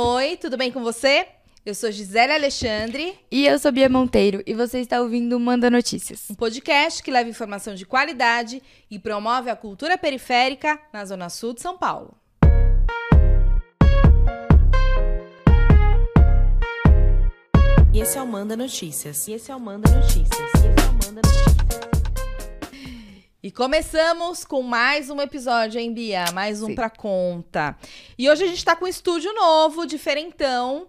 Oi, tudo bem com você? Eu sou Gisele Alexandre. E eu sou Bia Monteiro e você está ouvindo o Manda Notícias. Um podcast que leva informação de qualidade e promove a cultura periférica na Zona Sul de São Paulo. E esse é o Manda Notícias. E esse é o Manda Notícias. E esse é o Manda Notícias. E começamos com mais um episódio, hein, Bia? Mais um Sim. pra conta. E hoje a gente tá com um estúdio novo, diferentão.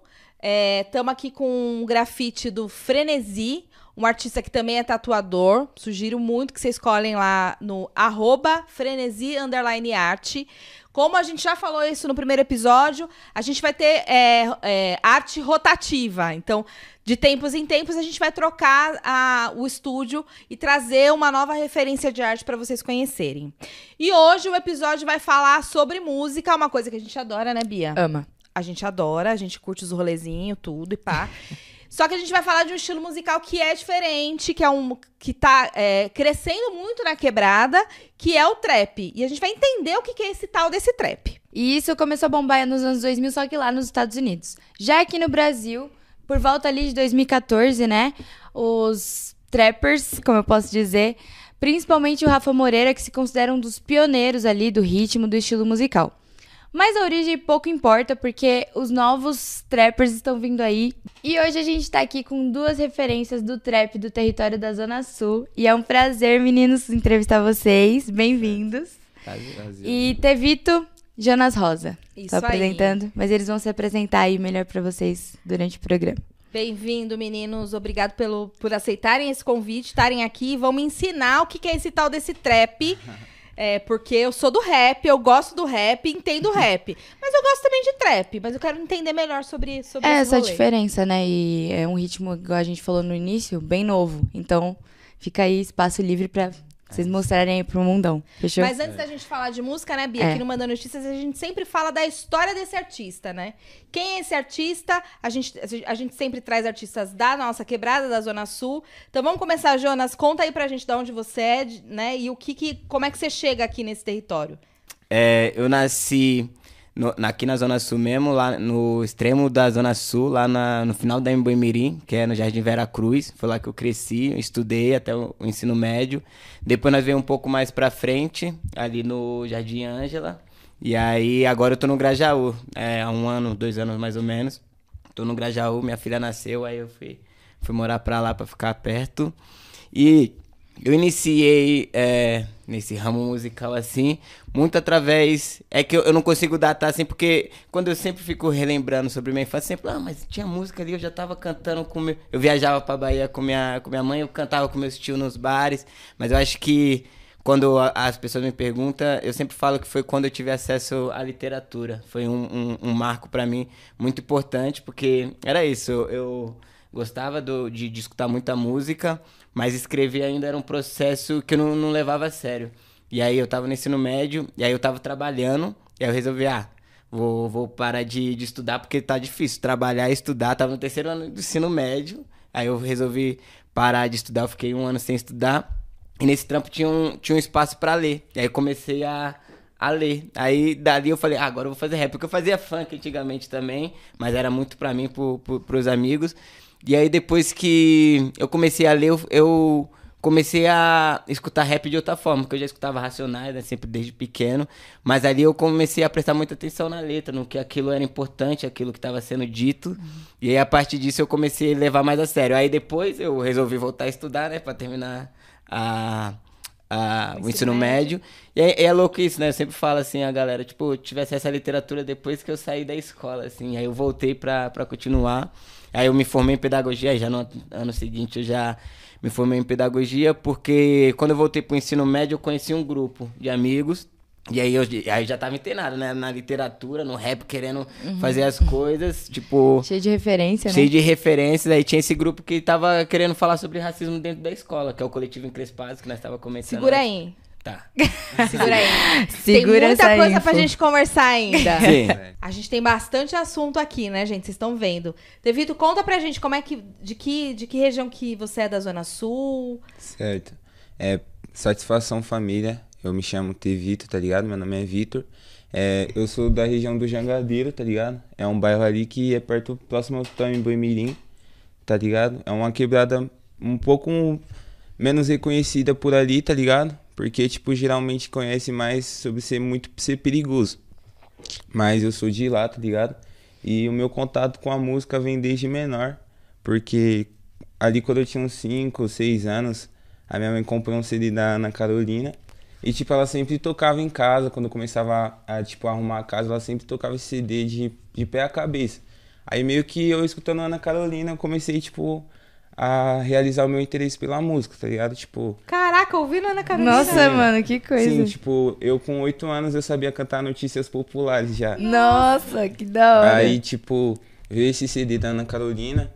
Estamos aqui com um grafite do Frenesi, um artista que também é tatuador. Sugiro muito que vocês escolhem lá no arroba frenesi underline arte. Como a gente já falou isso no primeiro episódio, a gente vai ter é, é, arte rotativa. Então, de tempos em tempos, a gente vai trocar a- o estúdio e trazer uma nova referência de arte para vocês conhecerem. E hoje o episódio vai falar sobre música, uma coisa que a gente adora, né, Bia? Ama. A gente adora, a gente curte os rolezinhos, tudo e pá. Só que a gente vai falar de um estilo musical que é diferente, que é um que tá é, crescendo muito na quebrada, que é o trap. E a gente vai entender o que, que é esse tal desse trap. E isso começou a bombar nos anos 2000, só que lá nos Estados Unidos. Já aqui no Brasil, por volta ali de 2014, né? Os trappers, como eu posso dizer, principalmente o Rafa Moreira, que se considera um dos pioneiros ali do ritmo, do estilo musical. Mas a origem pouco importa, porque os novos trappers estão vindo aí. E hoje a gente tá aqui com duas referências do trap do território da Zona Sul. E é um prazer, meninos, entrevistar vocês. Bem-vindos. E Tevito, Jonas Rosa. Isso Tô aí. apresentando, mas eles vão se apresentar aí melhor pra vocês durante o programa. Bem-vindo, meninos. Obrigado pelo, por aceitarem esse convite, estarem aqui e vão me ensinar o que, que é esse tal desse trap. É, porque eu sou do rap, eu gosto do rap, entendo rap. Mas eu gosto também de trap, mas eu quero entender melhor sobre, sobre É essa a rolê. diferença, né? E é um ritmo, igual a gente falou no início, bem novo. Então, fica aí espaço livre pra vocês mostrarem aí pro mundão. Fechou? Mas antes da gente falar de música, né, Bia? É. Aqui no Mandando Notícias, a gente sempre fala da história desse artista, né? Quem é esse artista? A gente, a gente sempre traz artistas da nossa quebrada, da Zona Sul. Então vamos começar, Jonas. Conta aí pra gente de onde você é, né? E o que, que como é que você chega aqui nesse território? É, eu nasci no- aqui na Zona Sul mesmo, lá no extremo da Zona Sul, lá na- no final da Emboimirim, que é no Jardim Vera Cruz. Foi lá que eu cresci, estudei até o, o ensino médio. Depois nós veio um pouco mais pra frente, ali no Jardim Ângela. E aí agora eu tô no Grajaú, é, há um ano, dois anos mais ou menos. Tô no Grajaú, minha filha nasceu, aí eu fui, fui morar pra lá pra ficar perto. E eu iniciei é, nesse ramo musical assim, muito através. É que eu, eu não consigo datar assim, porque quando eu sempre fico relembrando sobre minha infância, sempre, ah, mas tinha música ali, eu já tava cantando com meu. Eu viajava pra Bahia com minha, com minha mãe, eu cantava com meus tios nos bares, mas eu acho que. Quando as pessoas me perguntam, eu sempre falo que foi quando eu tive acesso à literatura. Foi um, um, um marco pra mim muito importante, porque era isso. Eu, eu gostava do- de, de escutar muita música, mas escrever ainda era um processo que eu não, não levava a sério. E aí eu tava no ensino médio, e aí eu tava trabalhando, e aí eu resolvi, ah, vou, vou parar de, de estudar porque tá difícil trabalhar e estudar. Tava no terceiro ano do ensino médio, aí eu resolvi parar de estudar, eu fiquei um ano sem estudar. E nesse trampo tinha um, tinha um espaço pra ler. E aí comecei a, a ler. Aí dali eu falei, ah, agora eu vou fazer rap. Porque eu fazia funk antigamente também, mas era muito pra mim, pro, pro, pros amigos. E aí depois que eu comecei a ler, eu, eu comecei a escutar rap de outra forma, porque eu já escutava Racionais, né, sempre desde pequeno. Mas ali eu comecei a prestar muita atenção na letra, no que aquilo era importante, aquilo que estava sendo dito. E aí a partir disso eu comecei a levar mais a sério. Aí depois eu resolvi voltar a estudar, né, pra terminar a, a, o ensino médio. E é, é louco isso, né? Eu sempre falo assim, a galera, tipo, eu tivesse essa literatura depois que eu saí da escola, assim. Aí eu voltei pra continuar. Aí eu me formei em pedagogia, já no ano seguinte eu já me formei em pedagogia, porque quando eu voltei pro ensino médio eu conheci um grupo de amigos. E aí eu aí já tava internado, né? Na literatura, no rap, querendo fazer as coisas, tipo Cheio de referência, cheio né? de referências. Aí tinha esse grupo que tava querendo falar sobre racismo dentro da escola, que é o coletivo Encrespados, que nós tava começando. Segura aí. Tá. Segura aí. Segura tem muita coisa info. pra gente conversar ainda. Sim. A gente tem bastante assunto aqui, né, gente? Vocês estão vendo. Devito, conta pra gente como é que. De que, de que região que você é da Zona Sul? Certo. É, satisfação família. Eu me chamo T. Vitor, tá ligado? Meu nome é Vitor. É, eu sou da região do Jangadeiro, tá ligado? É um bairro ali que é perto, próximo ao Tame Mirim, tá ligado? É uma quebrada um pouco menos reconhecida por ali, tá ligado? Porque, tipo, geralmente conhece mais sobre ser muito ser perigoso. Mas eu sou de lá, tá ligado? E o meu contato com a música vem desde menor, porque ali quando eu tinha uns 5 ou 6 anos, a minha mãe comprou um CD da Ana Carolina. E, tipo, ela sempre tocava em casa, quando eu começava a, tipo, arrumar a casa, ela sempre tocava esse CD de, de pé a cabeça. Aí, meio que eu escutando a Ana Carolina, eu comecei, tipo, a realizar o meu interesse pela música, tá ligado? Tipo, Caraca, ouvindo Ana Carolina. Nossa, mano, que coisa. sim, tipo, eu com 8 anos eu sabia cantar notícias populares já. Nossa, que da hora. Aí, tipo, veio esse CD da Ana Carolina.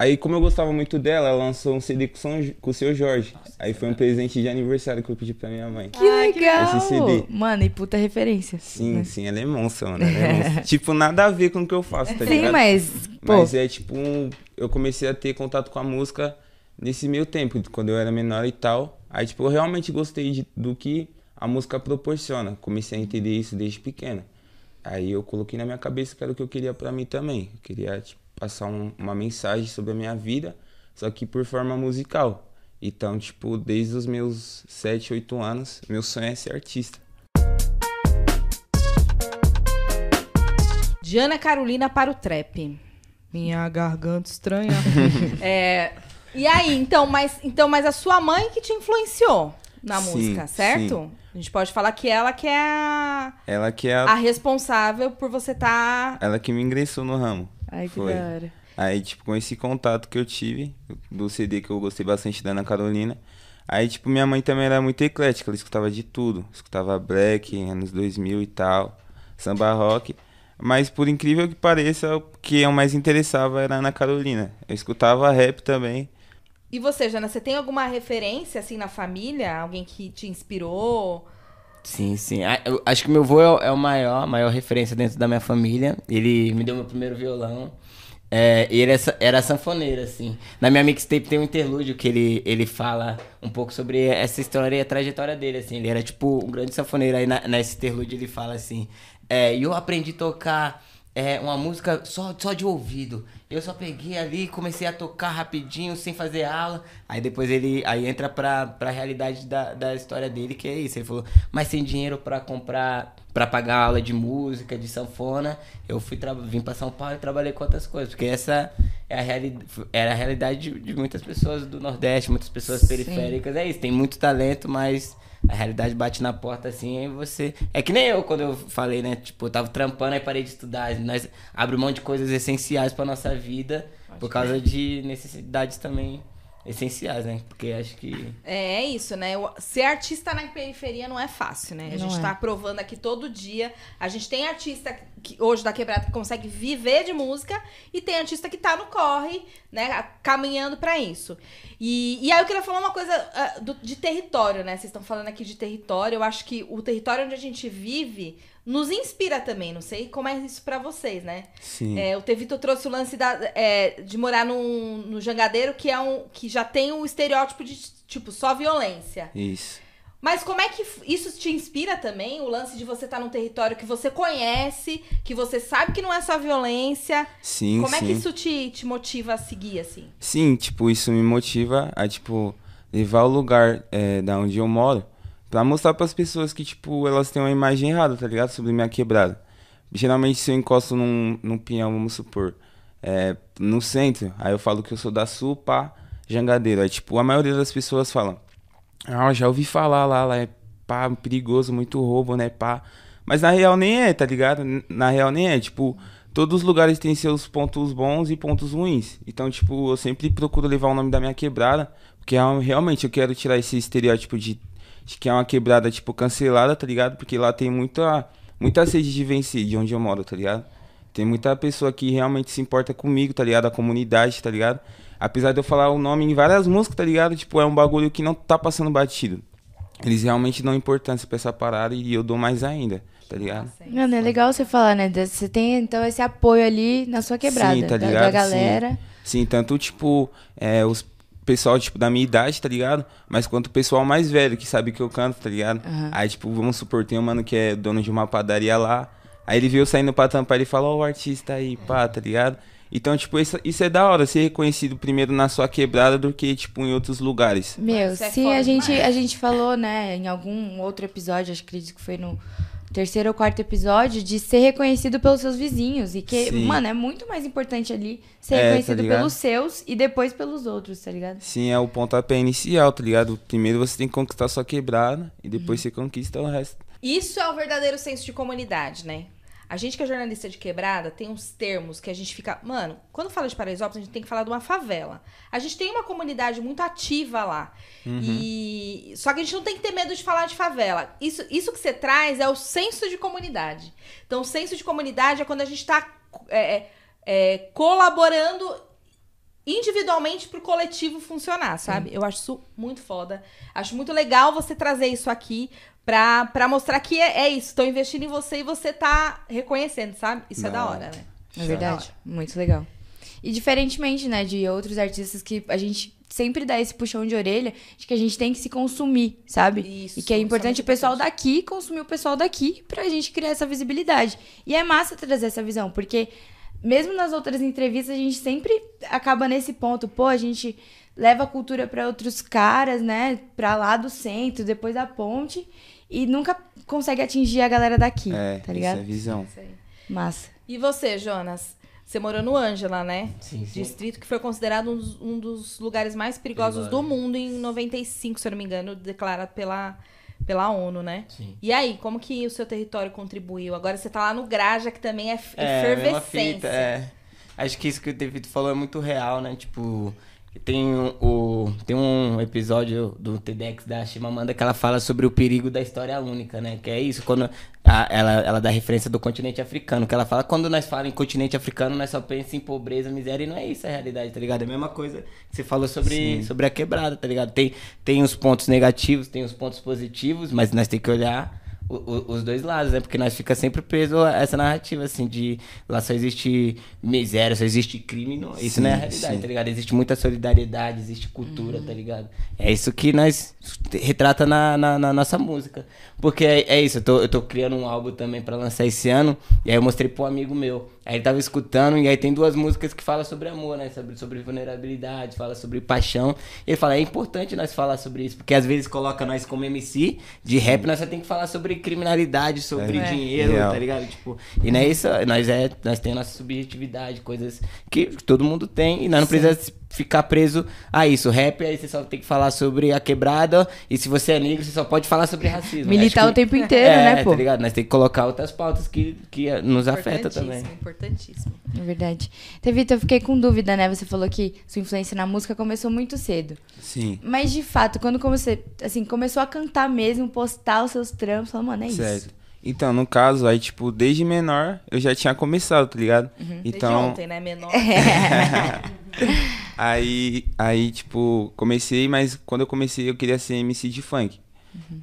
Aí, como eu gostava muito dela, ela lançou um CD com, São, com o seu Jorge. Aí foi um presente de aniversário que eu pedi pra minha mãe. que legal. Esse CD. Mano, e puta referência. Sim, né? sim, ela é monstra, mano. Ela é monstra. tipo, nada a ver com o que eu faço, tá Sim, ligado? mas, pô, Mas é tipo, um- eu comecei a ter contato com a música nesse meio tempo, quando eu era menor e tal. Aí, tipo, eu realmente gostei de- do que a música proporciona. Comecei a entender isso desde pequeno. Aí eu coloquei na minha cabeça que era o que eu queria pra mim também. Eu queria, tipo, passar um- uma mensagem sobre a minha vida, só que por forma musical. Então, tipo, desde os meus 7, 8 anos, meu sonho é ser artista. De Ana Carolina para o trap. Minha garganta estranha. É, e aí, então mas, então, mas a sua mãe que te influenciou na Sim, música, certo? sim. A gente pode falar que ela que é a, Ela que é a a, responsável por você tá. ela que me ingressou no ramo. Ai, que Foi. da hora. Aí, tipo, com esse contato que eu tive, do CD que eu gostei bastante da Ana Carolina. Aí, tipo, minha mãe também era muito eclética, ela escutava de tudo. Escutava black, anos 2000 e tal, samba rock. Mas, por incrível que pareça, o que eu mais interessava era a Ana Carolina. Eu escutava rap também. E você, Jana, você tem alguma referência assim na família? Alguém que te inspirou? Sim, sim. Ah, eu acho que meu avô é o, é maior, a maior referência dentro da minha família. Ele me deu meu primeiro violão. É, ele é era sanfoneiro, assim. Na minha mixtape tem um interlúdio que ele, ele fala um pouco sobre essa história e a trajetória dele, assim. Ele era, tipo, um grande sanfoneiro. Aí na, nesse interlúdio ele fala assim... É, eu aprendi a tocar é, uma música só, só de ouvido. Eu só peguei ali comecei a tocar rapidinho, sem fazer aula. Aí depois ele aí entra pra, pra realidade da, da história dele, que é isso. Ele falou, mas sem dinheiro pra comprar, pra pagar aula de música, de sanfona, eu fui vim pra São Paulo e trabalhei com outras coisas. Porque essa é a era a realidade de, de muitas pessoas do Nordeste, muitas pessoas periféricas. É isso, tem muito talento, mas a realidade bate na porta assim, você. É que nem eu quando eu falei, né? Tipo, eu tava trampando, aí parei de estudar. Nós abrimos mão de coisas essenciais pra nossa vida por causa de necessidades também essenciais, né? Porque acho que. É, é isso, né? Ser artista na periferia não é fácil, né? A Não gente é. tá provando aqui todo dia. A gente tem artista que, hoje da quebrada que consegue viver de música e tem artista que tá no corre, né? Caminhando pra isso. E, e aí eu queria falar uma coisa ah, do- de território, né? Vocês estão falando aqui de território. Eu acho que o território onde a gente vive nos inspira também. Não sei como é isso pra vocês, né? Sim. É, o Tevito trouxe o lance da- é, de morar num, no Jangadeiro, que é um que já tem um estereótipo de tipo só violência. Isso. Mas como é que isso te inspira também? O lance de você estar num território que você conhece, que você sabe que não é só violência. Sim, como é sim. que isso te, te motiva a seguir, assim? Sim, tipo, isso me motiva a, tipo, levar o lugar é, da onde eu moro pra mostrar pras pessoas que, tipo, elas têm uma imagem errada, tá ligado? Sobre minha quebrada. Geralmente, se eu encosto num, num pinhão, vamos supor, é, no centro, aí eu falo que eu sou da Sul, pá, Jangadeiro. Aí, tipo, a maioria das pessoas falam, ah, já ouvi falar lá, lá é pá, perigoso, muito roubo, né, pá. Mas na real nem é, tá ligado? Na real nem é, tipo, todos os lugares têm seus pontos bons e pontos ruins. Então, tipo, eu sempre procuro levar o nome da minha quebrada, porque real- realmente eu quero tirar esse estereótipo de, de que é uma quebrada, tipo, cancelada, tá ligado? Porque lá tem muita, muita sede de vencer, de onde eu moro, tá ligado? Tem muita pessoa que realmente se importa comigo, tá ligado? A comunidade, tá ligado? Apesar de eu falar o nome em várias músicas, tá ligado? Tipo, é um bagulho que não tá passando batido. Eles realmente dão importância pra essa parada e eu dou mais ainda, tá ligado? Mano, é legal você falar, né? Você tem, então, esse apoio ali na sua quebrada. Sim, tá da- ligado? Da, galera. Sim, tanto, tipo, é, os, pessoal, tipo, da minha idade, tá ligado? Mas quanto o pessoal mais velho, que sabe que eu canto, tá ligado? Aí, tipo, vamos supor, tem um mano que é dono de uma padaria lá. Aí ele viu saindo pra tampar, ele fala, ó, o artista aí, pá, tá ligado? Então, tipo, isso, isso é da hora, ser reconhecido primeiro na sua quebrada do que, tipo, em outros lugares. Meu, é sim, a gente, a gente falou, né, em algum outro episódio, acho que acredito que foi no terceiro ou quarto episódio, de ser reconhecido pelos seus vizinhos. E que, Sim. mano, é muito mais importante ali ser É, tá reconhecido ligado? pelos seus e depois pelos outros, tá ligado? Sim, é o pontapé inicial, tá ligado? Primeiro você tem que conquistar sua quebrada e depois você conquista o resto. Isso é o verdadeiro senso de comunidade, né? A gente que é jornalista de quebrada tem uns termos que a gente fica. Mano, quando fala de Paraisópolis, a gente tem que falar de uma favela. A gente tem uma comunidade muito ativa lá. E. Só que a gente não tem que ter medo de falar de favela. Isso, isso que você traz é o senso de comunidade. Então, o senso de comunidade é quando a gente tá é, é, é, colaborando individualmente pro coletivo funcionar, sabe? Eu acho isso muito foda. Acho muito legal você trazer isso aqui pra, pra mostrar que é, é isso. Estão investindo em você e você tá reconhecendo, sabe? Isso é da hora, né? É verdade. Muito legal. E diferentemente, né, de outros artistas que a gente sempre dá esse puxão de orelha de que a gente tem que se consumir, sabe? Isso, e que é importante o pessoal importante. daqui consumir o pessoal daqui pra gente criar essa visibilidade. E é massa trazer essa visão, porque mesmo nas outras entrevistas a gente sempre acaba nesse ponto, pô, a gente leva a cultura pra outros caras, né, Pra lá do centro, depois da ponte e nunca consegue atingir a galera daqui, É, tá ligado? isso é visão. Isso aí. Massa. E você, Jonas? Você morou no Ângela, né? Sim, sim. Distrito que foi considerado um dos, um dos lugares mais perigosos do Perigosos. mundo em 95, se eu não me engano, declarado pela, pela ONU, né? Sim. E aí, como que o seu território contribuiu? Agora você tá lá no Graja, que também é É, a mesma efervescência. fita, é. Acho que isso que o David falou é muito real, né? Tipo, tem um- o tem um episódio do TEDx da Chimamanda que ela fala sobre o perigo da história única, né? Que é isso, quando a- ela, ela dá referência do continente africano, que ela fala quando nós falamos em continente africano, nós só pensamos em pobreza, miséria, e não é isso a realidade, tá ligado? É a mesma coisa que você falou sobre, sobre a quebrada, tá ligado? Tem, tem os pontos negativos, tem os pontos positivos, mas nós temos que olhar o- o- os dois lados, né? Porque nós fica sempre preso a essa narrativa, assim, de lá só existe miséria, só existe crime. Não, isso Sim, não é a realidade, sim. tá ligado? Existe muita solidariedade, existe cultura, tá ligado? É isso que nós retrata na, na, na nossa música. Porque é, é isso, eu tô, eu tô criando um álbum também pra lançar esse ano, e aí eu mostrei pro amigo meu. Aí ele tava escutando, e aí tem duas músicas que falam sobre amor, né? Sobre, sobre vulnerabilidade, fala sobre paixão. E ele fala, é importante nós falar sobre isso, porque às vezes coloca nós como MC de rap, nós só tem que falar sobre criminalidade, sobre É. dinheiro, Real. tá ligado? Tipo, e não é isso, nós, é, nós temos nossa subjetividade, coisas que todo mundo tem, e nós não precisamos ficar preso a isso. Rap, aí você só tem que falar sobre a quebrada, e se você é negro, você só pode falar sobre racismo. Militar Acho o tempo inteiro, é, né, pô? Tá ligado? Nós temos que colocar outras pautas que, que nos afetam também. Importantíssimo, importantíssimo. É verdade. Então, Vitor, eu fiquei com dúvida, né? Você falou que sua influência na música começou muito cedo. Sim. Mas, de fato, quando você, assim, começou a cantar mesmo, postar os seus trampos, falou, mano, é isso. Certo. Então, no caso, aí, tipo, desde menor eu já tinha começado, tá ligado? Desde Então, ontem, né? Menor. aí, aí, tipo, comecei, mas quando eu comecei eu queria ser MC de funk.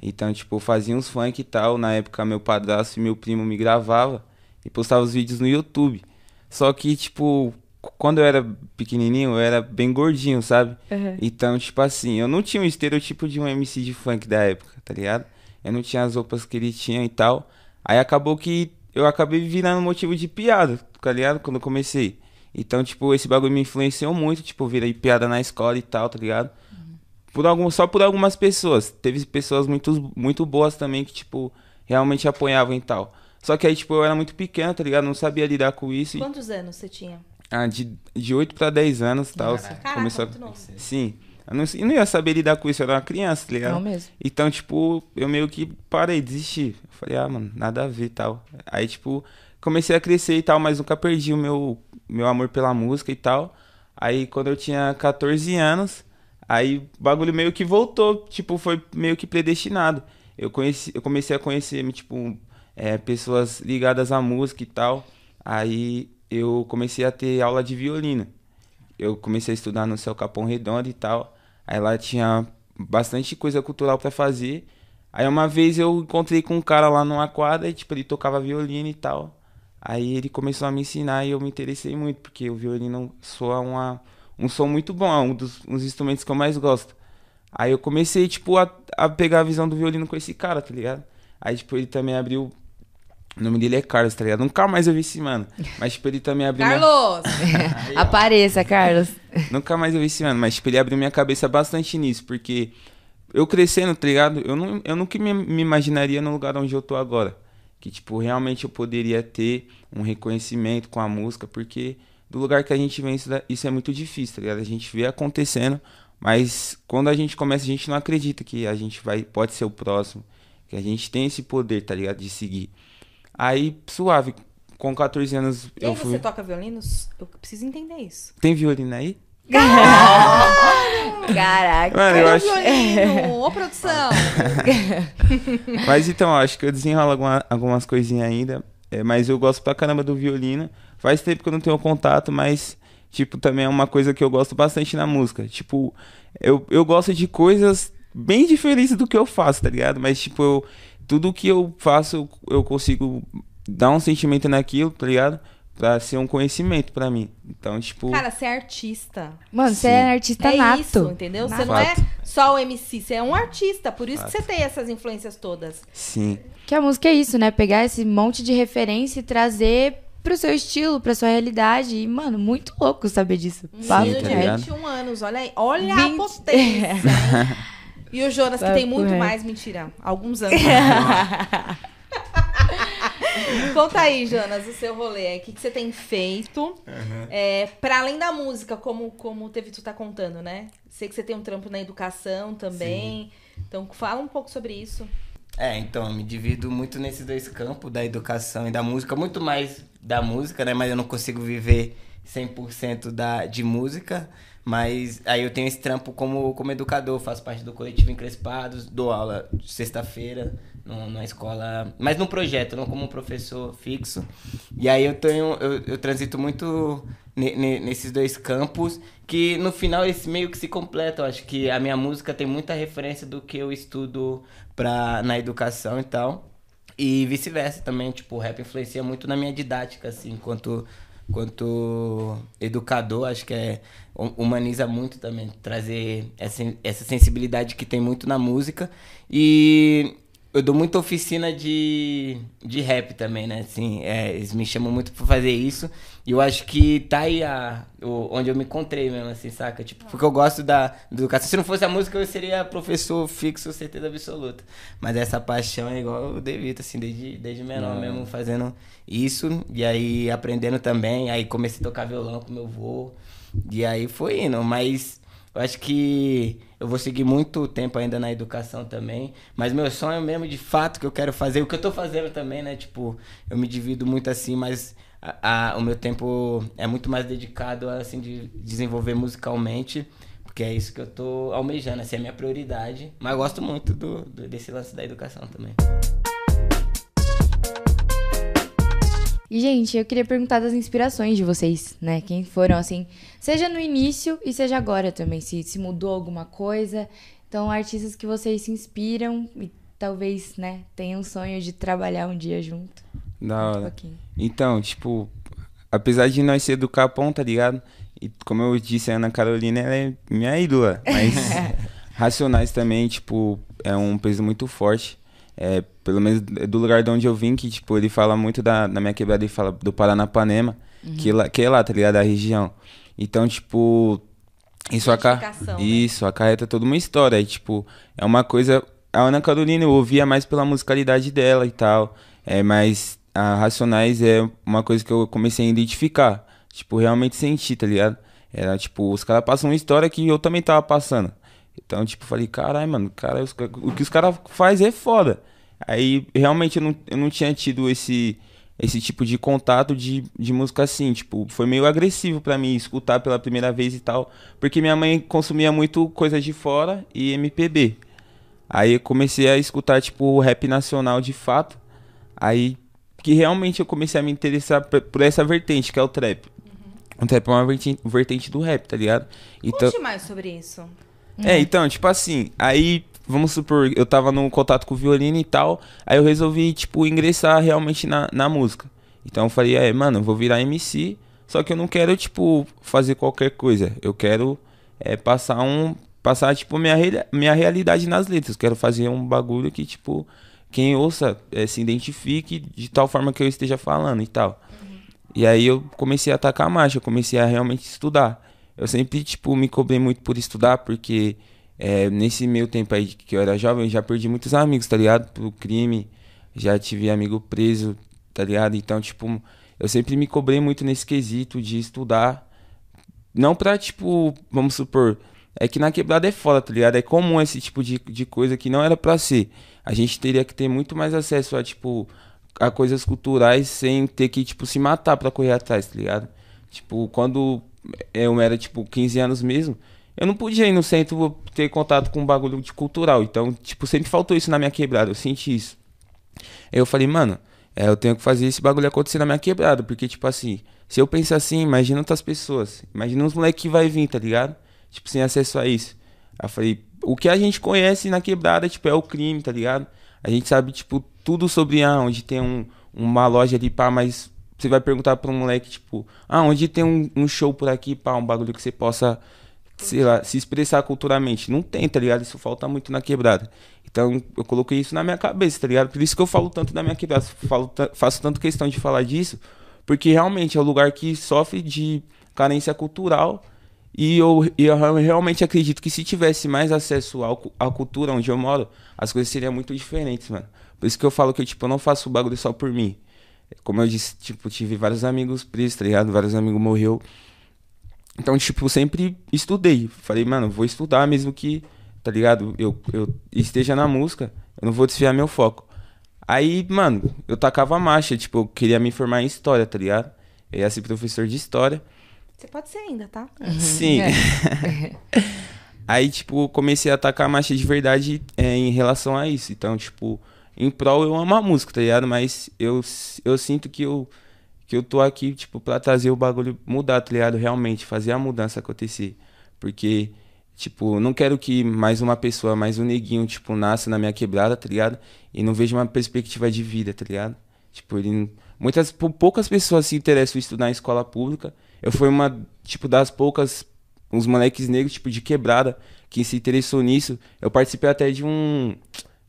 Então, tipo, eu fazia uns funk e tal. Na época, meu padrasto e meu primo me gravavam e postava os vídeos no YouTube. Só que, tipo, quando eu era pequenininho, eu era bem gordinho, sabe? Então, tipo assim, eu não tinha o estereotipo de um MC de funk da época, tá ligado? Eu não tinha as roupas que ele tinha e tal. Aí acabou que eu acabei virando motivo de piada, tá ligado? Quando eu comecei. Então, tipo, esse bagulho me influenciou muito, tipo, eu virei piada na escola e tal, tá ligado? Por algum, só por algumas pessoas. Teve pessoas muito, muito boas também que, tipo, realmente apoiavam e tal. Só que aí, tipo, eu era muito pequeno, tá ligado? Não sabia lidar com isso. E, Quantos anos você tinha? ah, de, de 8 pra 10 anos e tal. Caraca, começou a- novo. Sim. Eu não, eu não ia saber lidar com isso, eu era uma criança, tá ligado? Não mesmo. Então, tipo, eu meio que parei, desisti. Eu falei, ah, mano, nada a ver e tal. Aí, tipo, comecei a crescer e tal, mas nunca perdi o meu, meu amor pela música e tal. Aí, quando eu tinha 14 anos, aí o bagulho meio que voltou, tipo, foi meio que predestinado. Eu, conheci, eu comecei a conhecer, tipo, é, pessoas ligadas à música e tal. Aí, eu comecei a ter aula de violino eu comecei a estudar no Céu Capão Redondo e tal. Aí lá tinha bastante coisa cultural pra fazer. Aí uma vez eu encontrei com um cara lá numa quadra e tipo ele tocava violino e tal. Aí ele começou a me ensinar e eu me interessei muito porque o violino soa uma um som muito bom, é um dos instrumentos que eu mais gosto. Aí eu comecei, tipo, a, a pegar a visão do violino com esse cara, tá ligado? Aí, tipo, ele também abriu. O nome dele é Carlos, tá ligado? Nunca mais eu vi esse mano. Mas, tipo, ele também abriu. minha- Carlos! Apareça, Carlos. Nunca mais eu vi esse mano, mas tipo, ele abriu minha cabeça bastante nisso, porque eu crescendo, tá ligado? Eu, não, eu nunca me, me imaginaria no lugar onde eu tô agora. Que, tipo, realmente eu poderia ter um reconhecimento com a música, porque do lugar que a gente vem, isso, isso é muito difícil, tá ligado? A gente vê acontecendo, mas quando a gente começa, a gente não acredita que a gente vai, pode ser o próximo, que a gente tem esse poder, tá ligado? De seguir. Aí, suave, com 14 anos E eu fui. você toca violinos? Eu preciso entender isso. Tem violino aí? Caraca. Mano, eu acho. violino? Ô, produção! Mas então, acho que eu desenrolo alguma- algumas coisinhas ainda. é, mas eu gosto pra caramba do violino. Faz tempo que eu não tenho contato, mas, tipo, também é uma coisa que eu gosto bastante na música. Tipo, eu, eu gosto de coisas bem diferentes do que eu faço, tá ligado? Mas, tipo, eu, tudo que eu faço, eu consigo dar um sentimento naquilo, tá ligado? Pra ser um conhecimento pra mim. Então, tipo. Cara, você é artista. Mano, você Sim. é artista é nato. isso, entendeu? Você não é Fato. só o MC, você é um artista. Por isso que você tem essas influências todas. Sim. Que a música é isso, né? Pegar esse monte de referência e trazer pro seu estilo, pra sua realidade. E, mano, muito louco saber disso. Um Papo menino tá de reto. ligado? 21 anos, olha aí. Olha a 20. potência. hein? E o Jonas, que tem muito mais, mentira. Alguns anos. Conta aí, Jonas, o seu rolê. O que, que você tem feito? É, para além da música, como, como o Teve Tu tá contando, né? Sei que você tem um trampo na educação também. Então, fala um pouco sobre isso. É, então, eu me divido muito nesses dois campos, da educação e da música, muito mais da música, né? Mas eu não consigo viver 100% da, de música, mas aí eu tenho esse trampo como, como educador, faço parte do coletivo Encrespados, dou aula sexta-feira numa escola, mas num projeto, não como um professor fixo. E aí eu tenho, eu, eu transito muito ne- ne- nesses dois campos, que no final eles meio que se completam. Eu acho que a minha música tem muita referência do que eu estudo pra, na educação e tal. E vice-versa também, tipo, o rap influencia muito na minha didática, assim, enquanto, enquanto educador, acho que é, hu- humaniza muito também, trazer essa, essa sensibilidade que tem muito na música. E eu dou muita oficina de, de rap também, né? Assim, é, eles me chamam muito pra fazer isso. E eu acho que tá aí a, o- onde eu me encontrei mesmo, assim, saca? Tipo, porque eu gosto da, da educação. Se não fosse a música, eu seria professor fixo, certeza absoluta. Mas essa paixão é igual o Devito, assim, desde, desde menor Não. mesmo, fazendo isso. E aí aprendendo também. Aí comecei a tocar violão com meu avô. E aí foi indo. Mas eu acho que eu vou seguir muito tempo ainda na educação também. Mas meu sonho mesmo, de fato, que eu quero fazer, o que eu tô fazendo também, né? Tipo, eu me divido muito assim, mas a- a- o meu tempo é muito mais dedicado a assim, de desenvolver musicalmente. Porque é isso que eu tô almejando, essa é a minha prioridade. Mas eu gosto muito do, do- desse lance da educação também. E, gente, eu queria perguntar das inspirações de vocês, né? Quem foram, assim, seja no início e seja agora também, se, se mudou alguma coisa. Então, artistas que vocês se inspiram e talvez, né, tenham um sonho de trabalhar um dia junto. Da Um hora. pouquinho. Então, tipo, apesar de nós ser do Capão, tá ligado? E como eu disse, a Ana Carolina ela é minha ídola. Mas Racionais também, tipo, é um peso muito forte. É, pelo menos do lugar de onde eu vim, que, tipo, ele fala muito da, minha quebrada, ele fala do Paranapanema, que, lá, que é lá, tá ligado? Da região. Então, tipo, isso, aca... Né? isso acarreta toda uma história. E, tipo, é uma coisa. A Ana Carolina eu ouvia mais pela musicalidade dela e tal. É, mas a Racionais é uma coisa que eu comecei a identificar. Tipo, realmente sentir, tá ligado? Era tipo, os caras passam uma história que eu também tava passando. Então, tipo, falei, caralho, mano, cara, os o que os caras faz é foda. Aí, realmente, eu não, eu não tinha tido esse, esse tipo de contato de, de música assim. Tipo, foi meio agressivo pra mim escutar pela primeira vez e tal. Porque minha mãe consumia muito coisa de fora e MPB. Aí eu comecei a escutar, tipo, o rap nacional de fato. Aí que realmente eu comecei a me interessar por, essa vertente, que é o trap. O trap é uma vertente, vertente do rap, tá ligado? Então, Conte mais sobre isso. é, então, tipo assim, aí, vamos supor, eu tava no contato com o violino e tal, aí eu resolvi, tipo, ingressar realmente na, na música. Então eu falei, é, mano, eu vou virar MC, Só que eu não quero, tipo, fazer qualquer coisa. Eu quero é, passar um. Passar, tipo, minha, minha realidade nas letras. Quero fazer um bagulho que, tipo, quem ouça é, se identifique de tal forma que eu esteja falando e tal. E aí eu comecei a atacar a marcha, eu comecei a realmente estudar. Eu sempre, tipo, me cobrei muito por estudar, porque é, nesse meio tempo aí que eu era jovem, já perdi muitos amigos, tá ligado? Pro crime, já tive amigo preso, tá ligado? Então, tipo, eu sempre me cobrei muito nesse quesito de estudar. Não pra, tipo, vamos supor, é que na quebrada é foda, tá ligado? É comum esse tipo de, de coisa que não era pra ser. A gente teria que ter muito mais acesso a, tipo, a coisas culturais sem ter que, tipo, se matar pra correr atrás, tá ligado? Tipo, quando eu era, tipo, 15 anos mesmo, eu não podia ir no centro ter contato com um bagulho de cultural. Então, tipo, sempre faltou isso na minha quebrada, eu senti isso. Eu falei, mano, é, eu tenho que fazer esse bagulho acontecer na minha quebrada, porque, tipo assim, se eu pensar assim, imagina outras pessoas, imagina uns moleques que vai vir, tá ligado? Tipo, sem acesso a isso. Aí eu falei, o que a gente conhece na quebrada, tipo, é o crime, tá ligado? A gente sabe, tipo, tudo sobre ah, onde tem um, uma loja ali, pá, mas você vai perguntar pra um moleque, tipo, ah, onde tem um, um show por aqui, pá, um bagulho que você possa, sei lá, se expressar culturalmente. Não tem, tá ligado? Isso falta muito na quebrada. Então, eu coloquei isso na minha cabeça, tá ligado? Por isso que eu falo tanto da minha quebrada, falo, faço tanto questão de falar disso, porque realmente é o lugar que sofre de carência cultural e eu, eu real- realmente acredito que se tivesse mais acesso ao, à cultura onde eu moro, as coisas seriam muito diferentes, mano. Por isso que eu falo que tipo, eu não faço o bagulho só por mim. Como eu disse, tipo, tive vários amigos presos, tá ligado? Vários amigos morreu. Então, tipo, eu sempre estudei. Falei, mano, vou estudar mesmo que, tá ligado? Eu, eu esteja na música, eu não vou desviar meu foco. Aí, mano, eu tacava a marcha, tipo, eu queria me formar em história, tá ligado? Eu ia ser professor de história. Você pode ser ainda, tá? Sim. Aí, tipo, comecei a atacar a marcha de verdade é, em relação a isso. Então, tipo, em prol eu amo a música, tá ligado? Mas eu, eu sinto que eu, que eu tô aqui, tipo, pra trazer o bagulho mudar, tá ligado? Realmente, fazer a mudança acontecer. Porque, tipo, não quero que mais uma pessoa, mais um neguinho, tipo, nasça na minha quebrada, tá ligado? E não veja uma perspectiva de vida, tá ligado? Tipo, ele. Muitas, pou- poucas pessoas se interessam em estudar em escola pública. Eu fui uma, tipo, das poucas, uns moleques negros, tipo, de quebrada, que se interessou nisso. Eu participei até de um,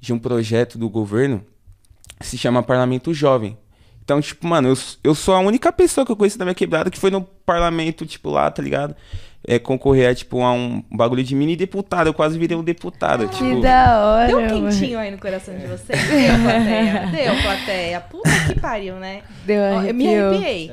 de um projeto do governo que se chama Parlamento Jovem. Então, tipo, mano, eu, eu sou a única pessoa que eu conheço da minha quebrada que foi no parlamento, tipo, lá, tá ligado? É, concorrer a, tipo, a um bagulho de mini deputado. Eu quase virei um deputado. Que tipo, da hora, Deu um mano. quentinho aí no coração de vocês? Deu, plateia. Deu, plateia. Puta que pariu, né? Deu Ó, Eu me arrepiei.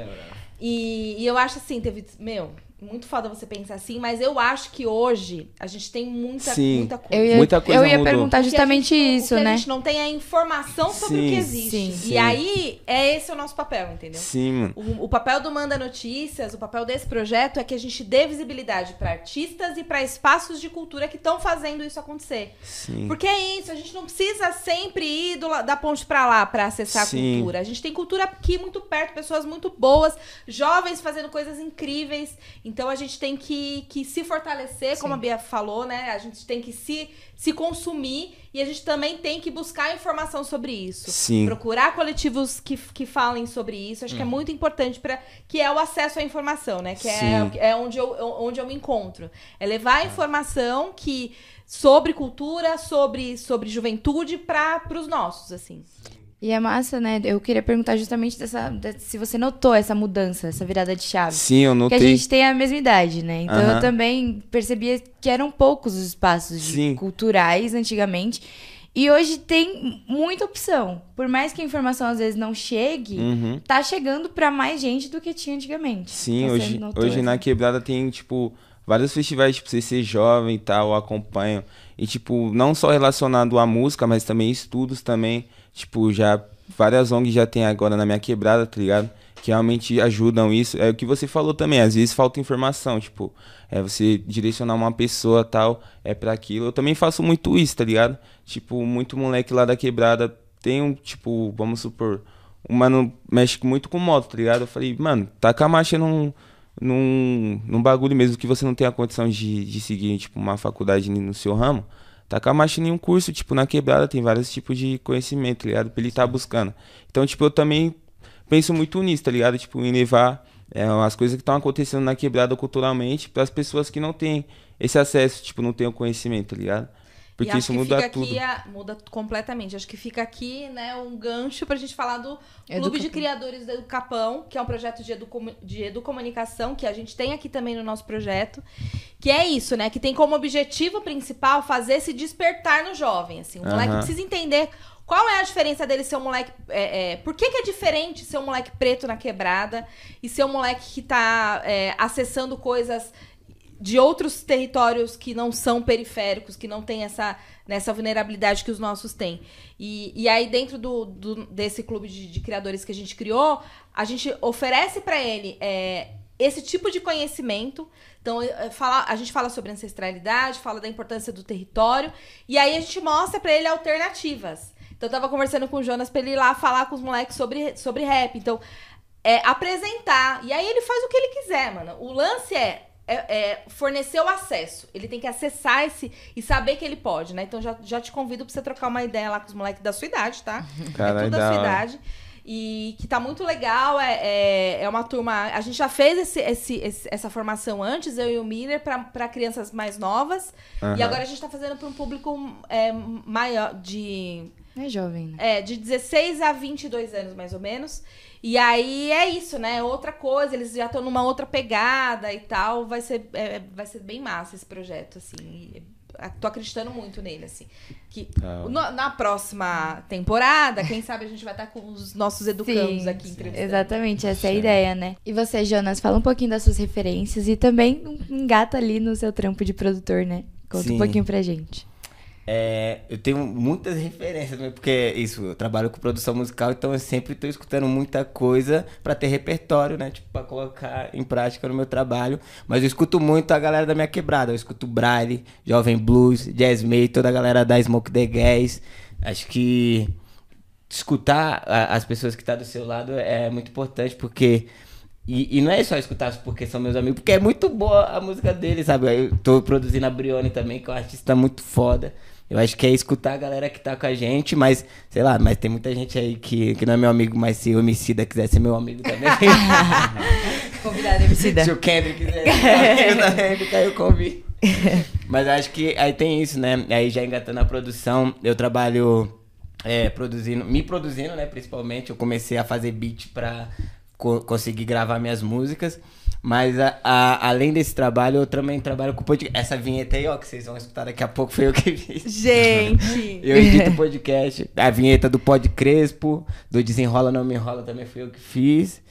E, e eu acho assim, teve. Meu, muito foda você pensar assim, mas eu acho que hoje a gente tem muita, Sim. muita coisa. Eu ia, Muita coisa eu ia mudou. perguntar justamente gente isso, o que né? A gente não tem a informação sobre o que Sim, existe. sim. E Sim. aí, é esse o nosso papel, entendeu? Sim. O, o papel do Manda Notícias, o papel desse projeto é que a gente dê visibilidade para artistas e para espaços de cultura que estão fazendo isso acontecer. Sim. Porque é isso, a gente não precisa sempre ir do da ponte pra lá pra acessar Sim. a cultura. A gente tem cultura aqui muito perto, pessoas muito boas, jovens fazendo coisas incríveis. Então a gente tem que, que se fortalecer, como a Bia falou, né? A gente tem que se, se consumir e a gente também tem que buscar informação sobre isso. Sim. Procurar coletivos que, que falem sobre isso. Acho que é muito importante para que é o acesso à informação, né? Que é, Sim. é onde, eu, onde eu me encontro. É levar a informação que sobre cultura, sobre, sobre juventude para os nossos, assim. E é massa, né? Eu queria perguntar justamente dessa, de- se você notou essa mudança, essa virada de chave. Sim, eu Porque a notei. gente tem a mesma idade, né? Então eu também percebia que eram poucos os espaços Sim. culturais antigamente. E hoje tem muita opção. Por mais que a informação às vezes não chegue, Uhum. tá chegando pra mais gente do que tinha antigamente. Sim, Então, você hoje, notou hoje na quebrada tem, tipo, vários festivais, tipo, CC Jovem e tal, acompanham. E, tipo, não só relacionado à música, mas também estudos também. Tipo, já várias ONGs já tem agora na minha quebrada, tá ligado? Que realmente ajudam isso. É o que você falou também, às vezes falta informação, tipo, é você direcionar uma pessoa tal, é para aquilo. Eu também faço muito isso, tá ligado? Tipo, muito moleque lá da quebrada tem um, tipo, vamos supor, o mano mexe muito com moto, tá ligado? Eu falei, mano, taca a marcha num, num, num bagulho mesmo que você não tem a condição de, de seguir, tipo, uma faculdade no seu ramo. Taca a marcha em um curso, tipo, na quebrada tem vários tipos de conhecimento, tá ligado? Pra ele tá buscando. Então, tipo, eu também penso muito nisso, tá ligado? Tipo, em levar é, as coisas que estão acontecendo na quebrada culturalmente para as pessoas que não têm esse acesso, tipo, não têm o conhecimento, tá ligado? E Porque acho isso que muda fica tudo. Aqui a- muda completamente. Acho que fica aqui, né, um gancho pra gente falar do Clube de Educapão. Criadores do Educapão, que é um projeto de, educomu- de educomunicação que a gente tem aqui também no nosso projeto. Que é isso, né? Que tem como objetivo principal fazer esse despertar no jovem. Assim. O moleque Aham. precisa entender qual é a diferença dele ser um moleque. é, é, por que, que é diferente ser um moleque preto na quebrada e ser um moleque que tá é, acessando coisas de outros territórios que não são periféricos, que não tem essa, nessa vulnerabilidade que os nossos têm. E, e aí, dentro do, do- desse clube de, de criadores que a gente criou, a gente oferece para ele é, esse tipo de conhecimento. Então, é, fala- a gente fala sobre ancestralidade, fala da importância do território, e aí a gente mostra para ele alternativas. Então, eu tava conversando com o Jonas pra ele ir lá falar com os moleques sobre, sobre rap. Então, é, apresentar. E aí ele faz o que ele quiser, mano. O lance é, é, é fornecer o acesso. Ele tem que acessar esse e saber que ele pode, né? Então já, já te convido pra você trocar uma ideia lá com os moleques da sua idade, tá? é Caralho, tudo da sua idade. E que tá muito legal. É, é, é uma turma. A gente já fez esse, esse- esse- essa formação antes, eu e o Miller, pra, pra crianças mais novas. E Aham. agora a gente tá fazendo pra um público é, maior, de. É jovem, né? É, de 16 a 22 anos, mais ou menos. E aí é isso, né? Outra coisa, eles já estão numa outra pegada e tal. Vai ser, é, vai ser bem massa esse projeto, assim. E, é, tô acreditando muito nele, assim. Que no- na próxima temporada, quem sabe a gente vai estar com os nossos educandos Sim, aqui entrevistando. Exatamente, essa é a ideia, né? E você, Jonas, fala um pouquinho das suas referências e também engata ali no seu trampo de produtor, né? Conta um Sim. pouquinho pra gente. É, eu tenho muitas referências, né? porque isso, eu trabalho com produção musical, então eu sempre tô escutando muita coisa pra ter repertório, né? Tipo, pra colocar em prática no meu trabalho. Mas eu escuto muito a galera da minha quebrada. Eu escuto Braille, Jovem Blues, Jazz May, toda a galera da Smoke the Gas. Acho que escutar a- as pessoas que estão do seu lado é muito importante, porque. E, e não é só escutar porque são meus amigos, porque é muito boa a música deles, sabe? Eu tô produzindo a Brione também, que é uma artista muito foda. Eu acho que é escutar a galera que tá com a gente, mas, sei lá, mas tem muita gente aí que, que não é meu amigo, mas se o Homicida quiser ser meu amigo também. Convidada Emicida. Se o Kendrick quiser ser meu amigo também, fica aí o convite. Mas acho que aí tem isso, né? Aí já engatando a produção, eu trabalho é, produzindo, me produzindo, né? Principalmente, eu comecei a fazer beat pra co- conseguir gravar minhas músicas. Mas a- a- além desse trabalho, eu também trabalho com podcast. Essa vinheta aí, ó, que vocês vão escutar daqui a pouco, foi eu que fiz. Gente! Eu edito podcast. A vinheta do Pod Crespo, do Desenrola Não Me Enrola também foi eu que fiz.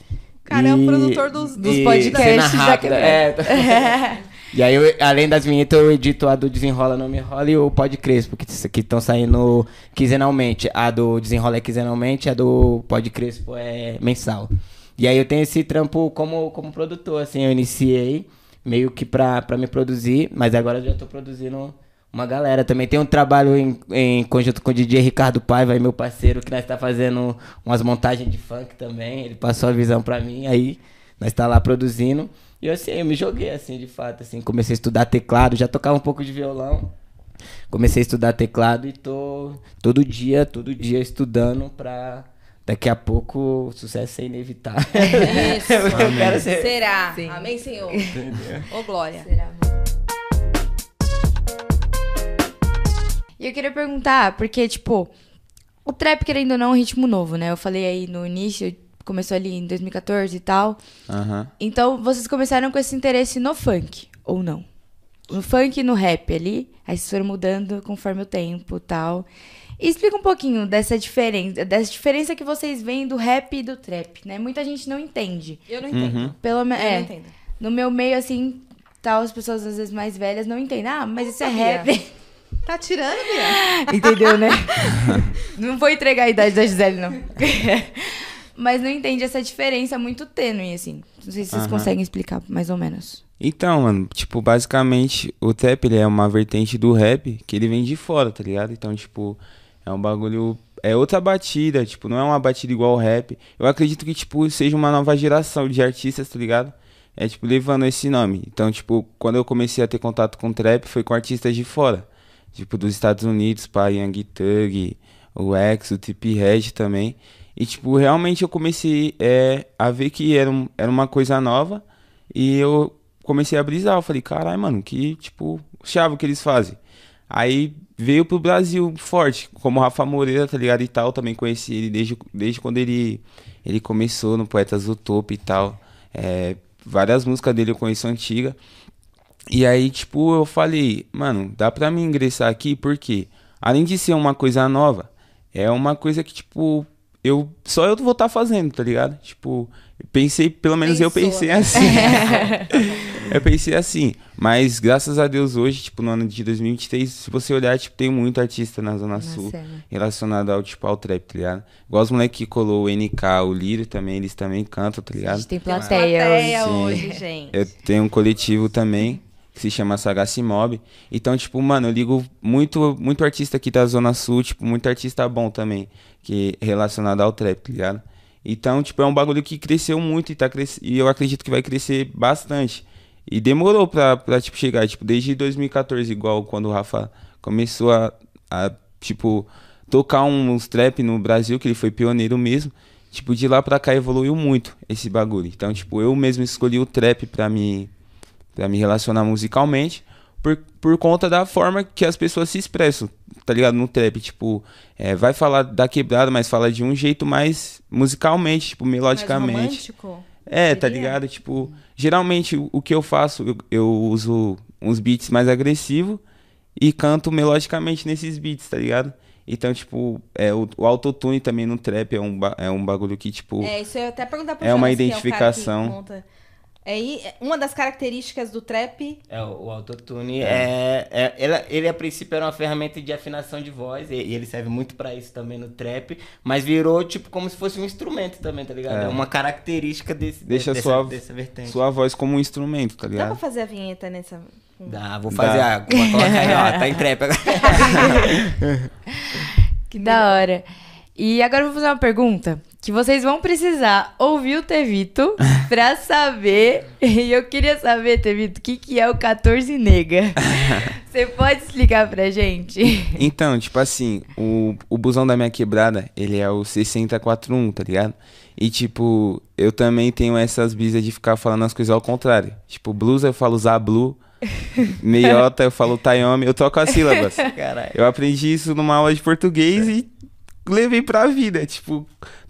Cara, é um produtor dos- dos podcasts cena da rápida, é. E aí, eu- além das vinhetas, eu edito a do Desenrola Não Me Enrola e o Pod Crespo, que estão saindo quinzenalmente. A do Desenrola é quinzenalmente, a do Pod Crespo é mensal. E aí eu tenho esse trampo como, como produtor, assim, eu iniciei meio que pra, pra me produzir, mas agora eu já tô produzindo uma galera. Também tem um trabalho em, em conjunto com o DJ Ricardo Paiva, meu parceiro, que nós tá fazendo umas montagens de funk também. Ele passou a visão pra mim, aí nós tá lá produzindo. E eu, assim, eu me joguei, assim, de fato, assim. Comecei a estudar teclado, já tocava um pouco de violão. Comecei a estudar teclado e tô todo dia, todo dia estudando pra... Daqui a pouco o sucesso ser inevitável. Isso. eu quero ser... Será? Sim. Amém, Senhor. Ô, Glória. E eu queria perguntar, porque, tipo, o trap, querendo ou não, é um ritmo novo, né? Eu falei aí no início, começou ali em 2014 e tal. Então, vocês começaram com esse interesse no funk, ou não? No funk e no rap ali, aí vocês foram mudando conforme o tempo e tal. Explica um pouquinho dessa diferença, dessa diferença que vocês veem do rap e do trap, né? Muita gente não entende. Eu não entendo. Pelo menos, é, não entendo. no meu meio, assim, tal, as pessoas às vezes mais velhas não entendem. Ah, mas isso é rap. Tá tirando, Bia? Entendeu, né? não vou entregar a idade da Gisele, não. Mas não entende essa diferença muito tênue, assim. Não sei se vocês Aham. conseguem explicar, mais ou menos. Então, mano, tipo, basicamente, o trap, ele é uma vertente do rap que ele vem de fora, tá ligado? Então, tipo, é um bagulho... É outra batida, tipo, não é uma batida igual ao rap. Eu acredito que, tipo, seja uma nova geração de artistas, tá ligado? É, tipo, levando esse nome. Então, tipo, quando eu comecei a ter contato com trap, foi com artistas de fora. Tipo, dos Estados Unidos, pá, Young Thug, o X, o Tip Red também. E, tipo, realmente eu comecei é, a ver que era, um- era uma coisa nova. E eu comecei a brisar. Eu falei, caralho, mano, que, tipo, chave que eles fazem. Aí veio pro Brasil forte, como o Rafa Moreira, tá ligado? E tal. Também conheci ele desde, desde quando ele, ele começou no Poetas do Topo e tal. É, várias músicas dele eu conheço antiga. E aí, tipo, eu falei, mano, dá pra mim ingressar aqui porque, além de ser uma coisa nova, é uma coisa que, tipo, eu só eu vou estar fazendo, tá ligado? Tipo, pensei, pelo menos eu Pensou, pensei né? assim. eu pensei assim, mas graças a Deus hoje, tipo, no ano de 2023, se você olhar, tipo, tem muito artista na Zona Sul cena. relacionado ao, tipo, ao trap, tá ligado? Igual os moleques que colou o NK, o Lírio também, eles também cantam, tá A ligado? gente tem plateia. plateia hoje, gente. Eu tenho um coletivo também que se chama Sagaci Mob. Então, tipo, mano, eu ligo muito, muito artista aqui da Zona Sul, tipo, muito artista bom também, que relacionado ao trap, tá ligado? Então, tipo, é um bagulho que cresceu muito e, tá cres... e eu acredito que vai crescer bastante. E demorou pra, pra tipo, chegar, tipo, desde 2014, igual quando o Rafa começou a, a tipo, tocar uns trap no Brasil, que ele foi pioneiro mesmo. Tipo, de lá pra cá evoluiu muito esse bagulho. Então, tipo, eu mesmo escolhi o trap pra me, pra me relacionar musicalmente por, por conta da forma que as pessoas se expressam, tá ligado? No trap, tipo, é, vai falar da quebrada, mas fala de um jeito mais musicalmente, tipo, Mais melodicamente. romântico? É, tá ligado? Tipo, geralmente o, que eu faço, eu, eu uso uns beats mais agressivos e canto melodicamente nesses beats, tá ligado? Então, tipo, é, o, o autotune também no trap é um, é um bagulho que, tipo. É, isso eu até perguntar pro É uma Jonas, que o cara que identificação. É, é uma das características do trap É, o autotune é, é ele, ele a princípio era uma ferramenta de afinação de voz e, e ele serve muito pra isso também no trap, mas virou tipo como se fosse um instrumento também, tá ligado? É, É. uma característica desse Deixa dessa, sua, dessa vertente. sua voz como um instrumento, tá Dá pra ligado? fazer a vinheta nessa. Dá, vou fazer Dá. a vou colocar aí, ó, tá em trap agora. Que da hora. E agora eu vou fazer uma pergunta que vocês vão precisar ouvir o Tevito pra saber. E eu queria saber, Tevito, o que, que é o 14 Nega? Você pode explicar pra gente? Então, tipo assim, o, o busão da minha quebrada, ele é o 6041, tá ligado? E, tipo, eu também tenho essas brisas de ficar falando as coisas ao contrário. Tipo, blusa eu falo Zablu, meiota eu falo Tayomi, eu troco as sílabas. Caralho. Eu aprendi isso numa aula de português e levei pra vida. Tipo,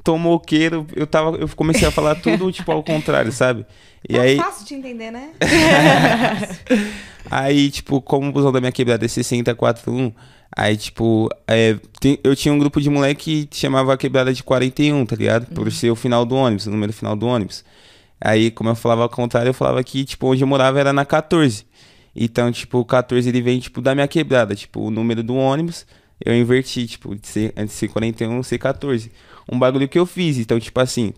tomoqueiro, eu, tava, eu comecei a falar tudo, tipo, ao contrário, sabe? E Tá aí, fácil de entender, né? Aí, tipo, como o busão da minha quebrada é 6041, aí, tipo, é, tem- eu tinha um grupo de moleque que chamava a quebrada de 41, tá ligado? Por ser o final do ônibus, o número final do ônibus. Aí, como eu falava ao contrário, eu falava que, tipo, onde eu morava era na 14. Então, tipo, o 14 ele vem, tipo, da minha quebrada. Tipo, o número do ônibus, eu inverti, tipo, de ser, antes de ser 41, ser 14. Um bagulho que eu fiz. Então, tipo assim,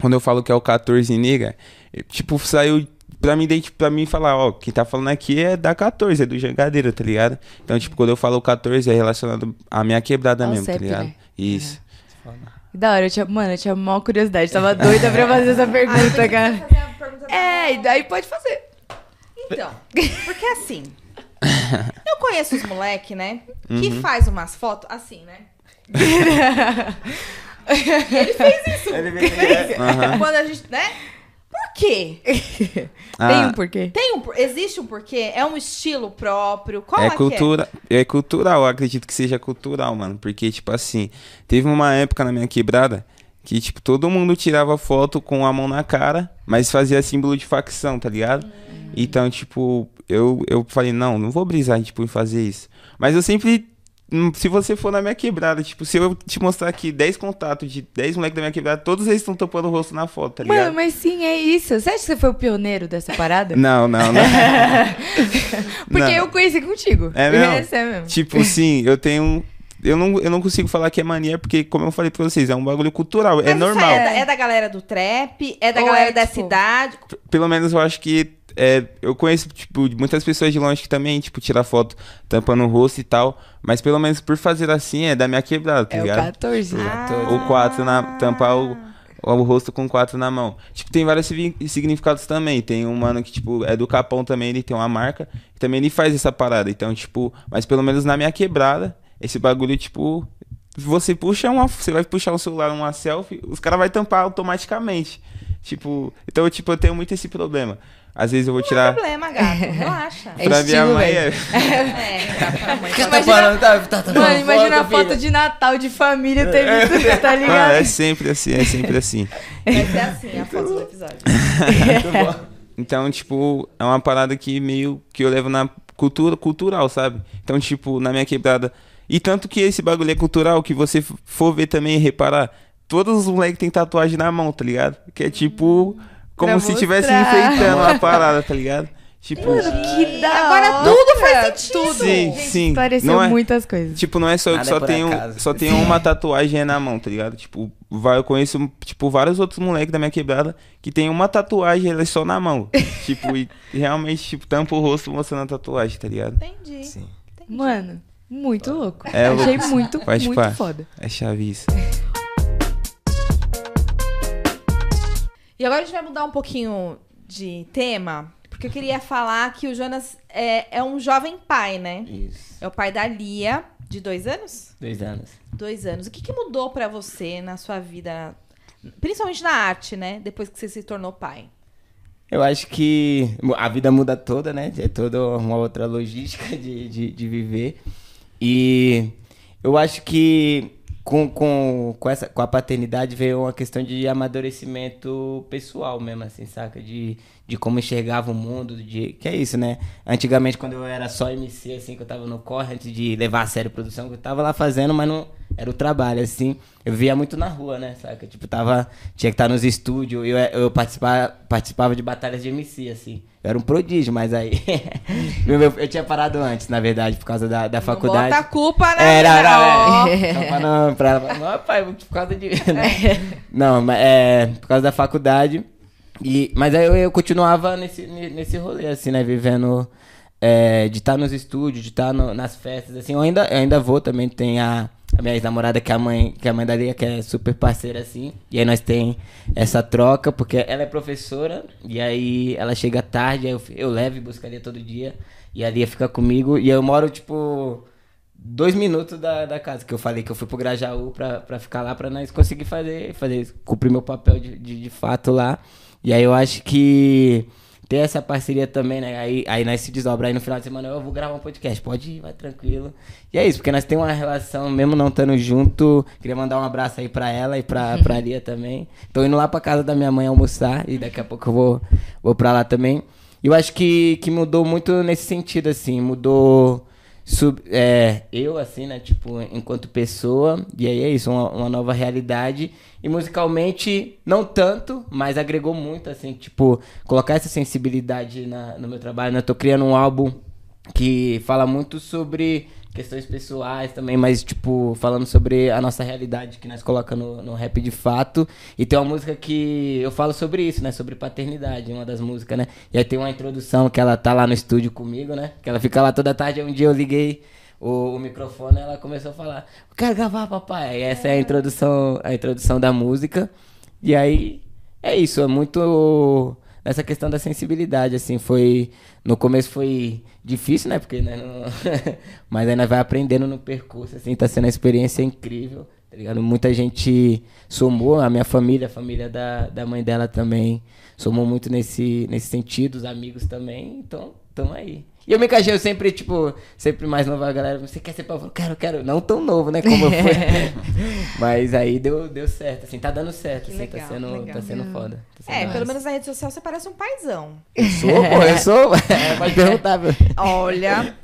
quando eu falo que é o 14 nega, eh, tipo, saiu pra mim, identi- pra mim falar, ó, quem tá falando aqui é da 14, é do Jangadeiro, tá ligado? Então, tipo, quando eu falo 14 é relacionado à minha quebrada Ao mesmo, tá CEP, ligado? né? Isso. Que da hora, eu tinha, mano, eu tinha maior curiosidade. Tava doida pra fazer essa pergunta, cara. Fazer a pergunta da- É, e daí pode fazer. Então, porque assim, eu conheço os moleque, né? Que Uhum. faz umas fotos assim, né? E ele fez isso. Aham. Quando a gente, né? Por quê? Tem Ah, um porquê? Tem um, existe um porquê? É um estilo próprio? Qual é é, que cultura, é cultural, eu acredito que seja cultural, mano, porque tipo assim, teve uma época na minha quebrada que tipo todo mundo tirava foto com a mão na cara, mas fazia símbolo de facção, tá ligado? Então, tipo, eu eu falei, não, não vou brisar tipo em fazer isso. Mas eu sempre hum, se você for na minha quebrada, tipo, se eu te mostrar aqui 10 contatos de 10 moleques da minha quebrada, todos eles estão topando o rosto na foto, tá ligado? Mano, mas sim, é isso. Você acha que você foi o pioneiro dessa parada? Não, não, não. Porque Não. eu conheci contigo. É mesmo? É mesmo. Tipo, sim, eu tenho. Eu não, eu não consigo falar que é mania, porque, como eu falei pra vocês, é um bagulho cultural. Mas é normal. É da, é da galera do trap? É da Ou galera é, da tipo- cidade? Pelo menos eu acho que. É, eu conheço, tipo, muitas pessoas de longe que também, tipo, tira foto tampando o rosto e tal. Mas pelo menos por fazer assim é da minha quebrada, tá É o ligado? 14. Ah. O 4 na. tampar o, o rosto com quatro na mão. Tipo, tem vários signi- significados também. Tem um mano que, tipo, é do Capão também, ele tem uma marca. E também ele faz essa parada. Então, tipo, mas pelo menos na minha quebrada, esse bagulho, tipo, você puxa uma. Você vai puxar um celular, uma selfie, os caras vão tampar automaticamente. Tipo, então, tipo, eu tenho muito esse problema. Às vezes eu vou Não tirar. tem problema, gato. Relaxa. É Pra minha estilo, mãe é. É, pra, mãe. Imagina- Tá falando, tá, tá, tá Mano, imagina a foto, de Natal de família, teve tudo, tá Ah, ligado? é sempre assim, é sempre assim. Vai ser assim a foto do episódio. Então, tipo, é uma parada que meio que eu levo na cultura cultural, sabe? Então, tipo, na minha quebrada. E tanto que esse bagulho é cultural, que você for ver também e reparar, todos os moleques têm tatuagem na mão, tá ligado? Que é tipo, como Pra se estivesse enfeitando a parada, tá ligado? Tipo, Que da Agora hora. tudo faz sentido. Tudo. Sim, Gente, sim. Pareceu Não é- muitas coisas. tipo, não é só, Nada só é um, acaso. só tem uma tatuagem na mão, tá ligado? Tipo, vai, eu conheço, tipo, vários outros moleques da minha quebrada que tem uma tatuagem, ela é só na mão. tipo, e realmente, tipo, tampa o rosto mostrando a tatuagem, tá ligado? Entendi. Sim. Mano, muito louco. É Achei louco. muito, Faz muito parte. foda. É chave isso. E agora a gente vai mudar um pouquinho de tema, porque eu queria falar que o Jonas é, é um jovem pai, né? Isso. É o pai da Lia, de dois anos? Dois anos. Dois anos. O que, que mudou pra você na sua vida, principalmente na arte, né? Depois que você se tornou pai? Eu acho que a vida muda toda, né? É toda uma outra logística de, de, de viver. E eu acho que com, com, com, essa, com a paternidade veio uma questão de amadurecimento pessoal mesmo, assim, saca? De, de como enxergava o mundo, de... Que é isso, né? Antigamente, quando eu era só MC, assim, que eu tava no corre, antes de levar a sério a produção, que eu tava lá fazendo, mas não... Era o trabalho, assim. Eu via muito na rua, né, saca? Tipo, tava... Tinha que estar nos estúdios, eu, eu participava, participava de batalhas de MC, assim. Eu era um prodígio, mas aí... meu- eu tinha parado antes, na verdade, por causa da, da Não faculdade. bota a culpa na Era, era, pra não, pra não, pai, por causa de. né? Não, mas é por causa da faculdade. E, mas aí eu, eu continuava nesse, ne- nesse rolê, assim, né? Vivendo. é, de estar nos estúdios, de estar no- nas festas, assim. Eu ainda, eu ainda vou também. Tem a, a minha ex-namorada, que é a mãe, que é a mãe da Lia, que é super parceira, assim. E aí nós tem essa troca, porque ela é professora, e aí ela chega tarde, eu, eu levo e busco a Lia todo dia. E a Lia fica comigo, e eu moro, tipo dois minutos da, da casa, que eu falei que eu fui pro Grajaú pra, pra ficar lá, pra nós conseguir fazer, fazer cumprir meu papel de, de, de fato lá. E aí eu acho que ter essa parceria também, né? Aí, aí nós se desdobra. Aí no final de semana eu vou gravar um podcast. Pode ir, vai tranquilo. E é isso, porque nós temos uma relação, mesmo não estando junto. Queria mandar um abraço aí pra ela e pra, pra Lia também. Tô indo lá pra casa da minha mãe almoçar e daqui a pouco eu vou, vou pra lá também. E eu acho que, que mudou muito nesse sentido, assim. Mudou sub- é, eu, assim, né? Tipo, enquanto pessoa. E aí é isso, uma, uma nova realidade. E musicalmente, não tanto, mas agregou muito, assim, tipo, colocar essa sensibilidade na- no meu trabalho. Né? Eu tô criando um álbum que fala muito sobre questões pessoais também, mas, tipo, falando sobre a nossa realidade que nós colocamos no, no rap de fato. E tem uma música que eu falo sobre isso, né? Sobre paternidade, uma das músicas, né? E aí tem uma introdução que ela tá lá no estúdio comigo, né? Que ela fica lá toda tarde. Um dia eu liguei o, o microfone ela começou a falar: quero gravar, papai. E essa é a introdução, a introdução da música. E aí é isso, é muito nessa questão da sensibilidade, assim, foi no começo foi difícil, né? Porque né, não... mas nós vai aprendendo no percurso, assim, tá sendo uma experiência incrível, tá ligado? Muita gente somou, a minha família, a família da, da mãe dela também somou muito nesse nesse sentido, os amigos também, então, tamo aí. E eu me encaixei, eu sempre, tipo, sempre mais nova a galera, você quer ser pavão? Quero, quero. Não tão novo, né, como eu fui. Mas aí deu, deu certo, assim, tá dando certo, Que assim, legal, tá sendo, legal. tá sendo foda. tá sendo É, massa. pelo menos na rede social você parece um paizão. Eu sou, pô, eu sou. É, pode perguntar, meu. Olha.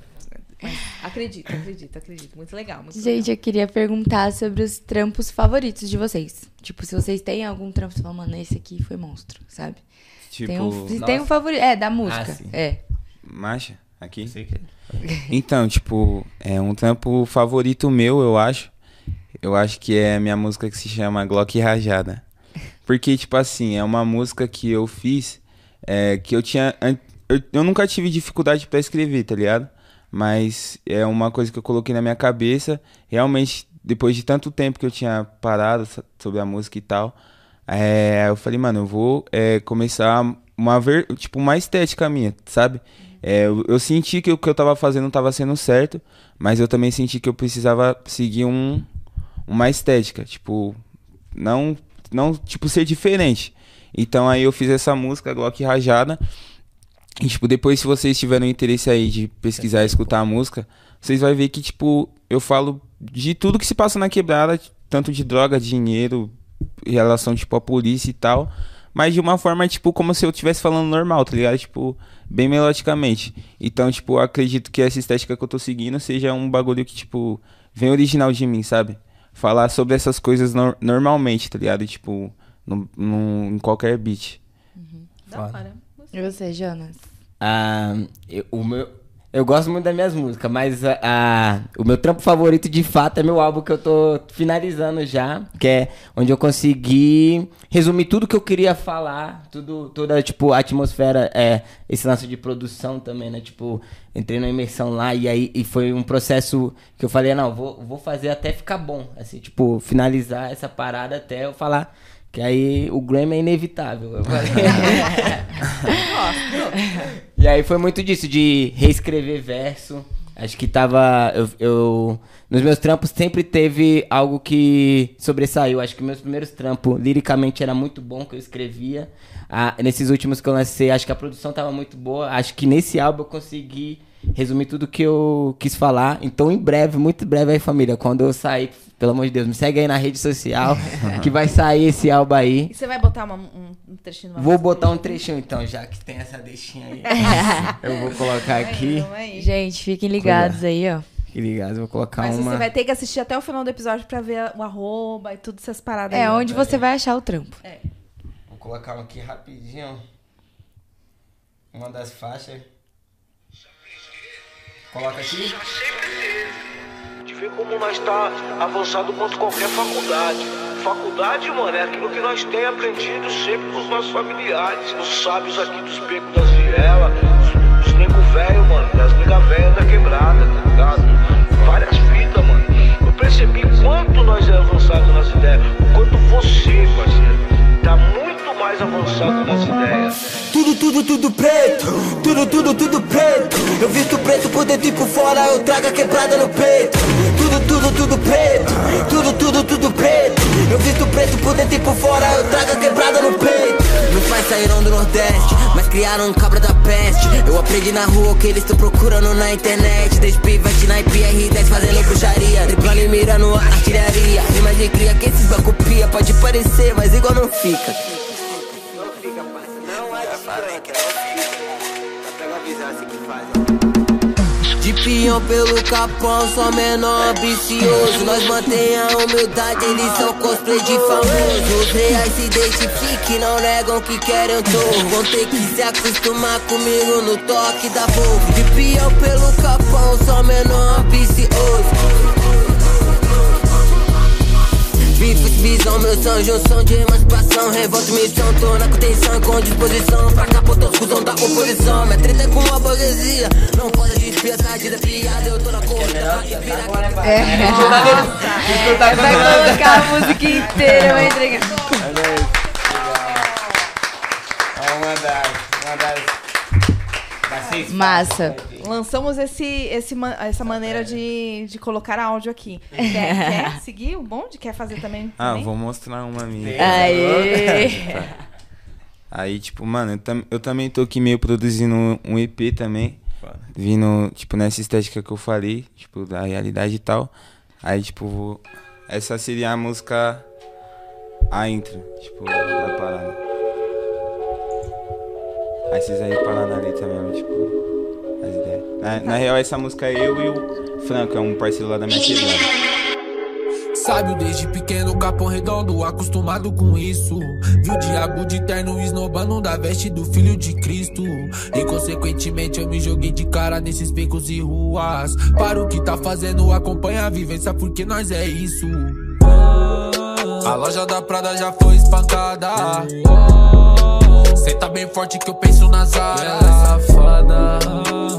Mas acredito, acredito, acredito. Muito legal, muito Gente, eu queria perguntar sobre os trampos favoritos de vocês. Tipo, se vocês têm algum trampo, você fala, mano, esse aqui foi monstro, sabe? Tipo, tem um, se nossa. tem um favorito. É, da música. Ah, é. marcha aqui. Sei que- Então, tipo, é um trampo favorito meu, eu acho. Eu acho que é a minha música que se chama Glock Rajada. Porque, tipo assim, é uma música que eu fiz é, que eu tinha. Eu, eu nunca tive dificuldade pra escrever, tá ligado? Mas é uma coisa que eu coloquei na minha cabeça. Realmente, depois de tanto tempo que eu tinha parado so- sobre a música e tal, é, eu falei, mano, eu vou é, começar uma ver, tipo, uma estética minha, sabe? É, eu, eu senti que o que eu tava fazendo não tava sendo certo, mas eu também senti que eu precisava seguir um, uma estética, tipo, não, não, tipo, ser diferente. Então aí eu fiz essa música, Glock Rajada. E, tipo, depois se vocês tiverem interesse aí de pesquisar e escutar a música, vocês vão ver que, tipo, eu falo de tudo que se passa na quebrada, tanto de droga, dinheiro, relação, tipo, à polícia e tal. Mas de uma forma, tipo, como se eu estivesse falando normal, tá ligado? Tipo, bem melodicamente. Então, tipo, eu acredito que essa estética que eu tô seguindo seja um bagulho que, tipo, vem original de mim, sabe? Falar sobre essas coisas nor- normalmente, tá ligado? Tipo, no, no- em qualquer beat. Da hora. E você, Jonas? Ah, eu, o meu, eu gosto muito das minhas músicas, mas ah, ah, o meu trampo favorito de fato é meu álbum que eu tô finalizando já, que é onde eu consegui resumir tudo que eu queria falar, tudo, toda tipo a atmosfera, é, esse lance de produção também, né? Tipo, entrei na imersão lá e aí e foi um processo que eu falei, não, vou, vou fazer até ficar bom, assim, tipo, finalizar essa parada até eu falar que aí o Grammy é inevitável. Eu falei. E aí foi muito disso, de reescrever verso. Acho que tava. Eu, eu- nos meus trampos sempre teve algo que sobressaiu. Acho que meus primeiros trampos, liricamente, era muito bom que eu escrevia. Ah, nesses últimos que eu lancei, acho que a produção tava muito boa. Acho que nesse álbum eu consegui resumir tudo que eu quis falar. Então, em breve, muito breve aí, família. Quando eu sair, pelo amor de Deus, me segue aí na rede social, que vai sair esse álbum aí. E você vai botar uma- um, um trechinho uma Vou botar um aí? trechinho então, já que tem essa deixinha aí. eu vou colocar aqui. Aí. Gente, fiquem ligados aí, ó. Que ligado, eu vou colocar Mas uma. você vai ter que assistir até o final do episódio pra ver o arroba e tudo essas paradas É aí. onde você vai achar o trampo. Vou colocar um aqui rapidinho. Uma das faixas. Coloca aqui. De ver como nós tá avançado quanto qualquer faculdade. Faculdade, mano, é aquilo que nós tem aprendido sempre com os nossos familiares. Os sábios aqui dos becos das vielas, os, os nego velho, mano, das nega velha da quebrada, tá ligado? Várias fitas, mano. Eu percebi quanto nós é avançado nas ideias, o quanto você, parceiro, tá muito mais avançado nas ideias. Tudo, tudo, tudo preto, tudo, tudo, tudo preto. Eu visto preto por dentro e por fora, eu trago a quebrada no peito. Tudo, tudo, tudo preto, tudo, tudo, tudo preto. Eu visto preto por dentro e por fora, eu trago a quebrada no peito. Meus pais saíram do Nordeste, mas criaram um cabra da peste. Eu aprendi na rua o que eles estão procurando na internet. Desde pivete na IPR10 fazendo bruxaria. Triplano e mirando artilharia. Rima de cria que esses copia. Pode parecer, mas igual não fica. De peão pelo capão, só menor ambicioso. Nós mantém a humildade, eles são cosplay de famoso. Os reais se identifiquem, não negam que querem um touro. Vão ter que se acostumar comigo no toque da Volvo De peão pelo capão, só menor ambicioso Bifes, visão, meu som, junção de emancipação. Revolta, missão, tô na contenção com disposição. Pra capotar os cuzão da oposição. Minha treta é com a burguesia. Não pode desviar, de piada Eu tô na corrida, pra virar Vai. Colocar a música inteira, vai entregar. É uma das. Seis Massa. Lançamos esse, esse, essa maneira de, de colocar áudio aqui. Quer, quer seguir o bonde? Quer fazer também? Ah, também? vou mostrar uma minha. Aê! Aí, tipo, mano, eu, tam- eu também tô aqui meio produzindo um EP também. Vindo, tipo, nessa estética que eu falei, tipo, da realidade e tal. Aí, tipo, vou- essa seria a música. A intro, tipo, da parada. Aí vocês aí parando ali também, tipo, as ideias. Na, na real, essa música é eu e o Franco, é um parceiro lá da minha quebrada. Sábio desde pequeno, capão redondo, acostumado com isso. Viu o diabo de terno esnobando da veste do filho de Cristo. E consequentemente eu me joguei de cara nesses becos e ruas. Para o que tá fazendo, acompanha a vivência, porque nós é isso. A loja da Prada já foi espancada. Cê tá bem forte que eu penso nas áreas. safada.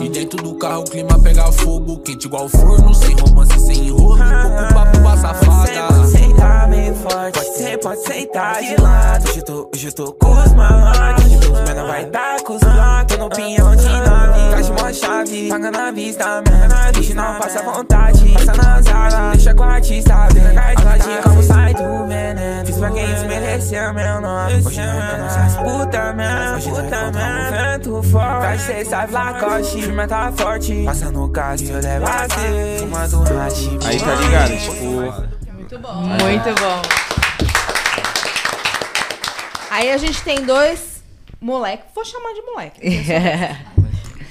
E dentro do carro o clima pega fogo. Quente igual forno, sem romance, sem enrolo. Pouco papo pra safada. Você tá meio forte, pode ser, pode sentar de lado. Hoje eu tô, hoje eu tô com os malandros. Os menor vai dar com os blocos. Tô no pinhão de nove. Tá de a chave, paga na vista, man. Bicho não passa vontade, passa na zaga, deixa com a artista, vem a cardinha, como sai do veneno. Fiz pra quem desmereceu meu nome. Hoje não é essas puta, man. Hoje puta, man. Vento forte, vai ser sabe lacoste, firma tá forte. Passa no caso e eu levo a ser, fumando hashi. Aí tá ligado? Tipo, Muito bom. Muito bom. Aí a gente tem dois moleques, vou chamar de moleque.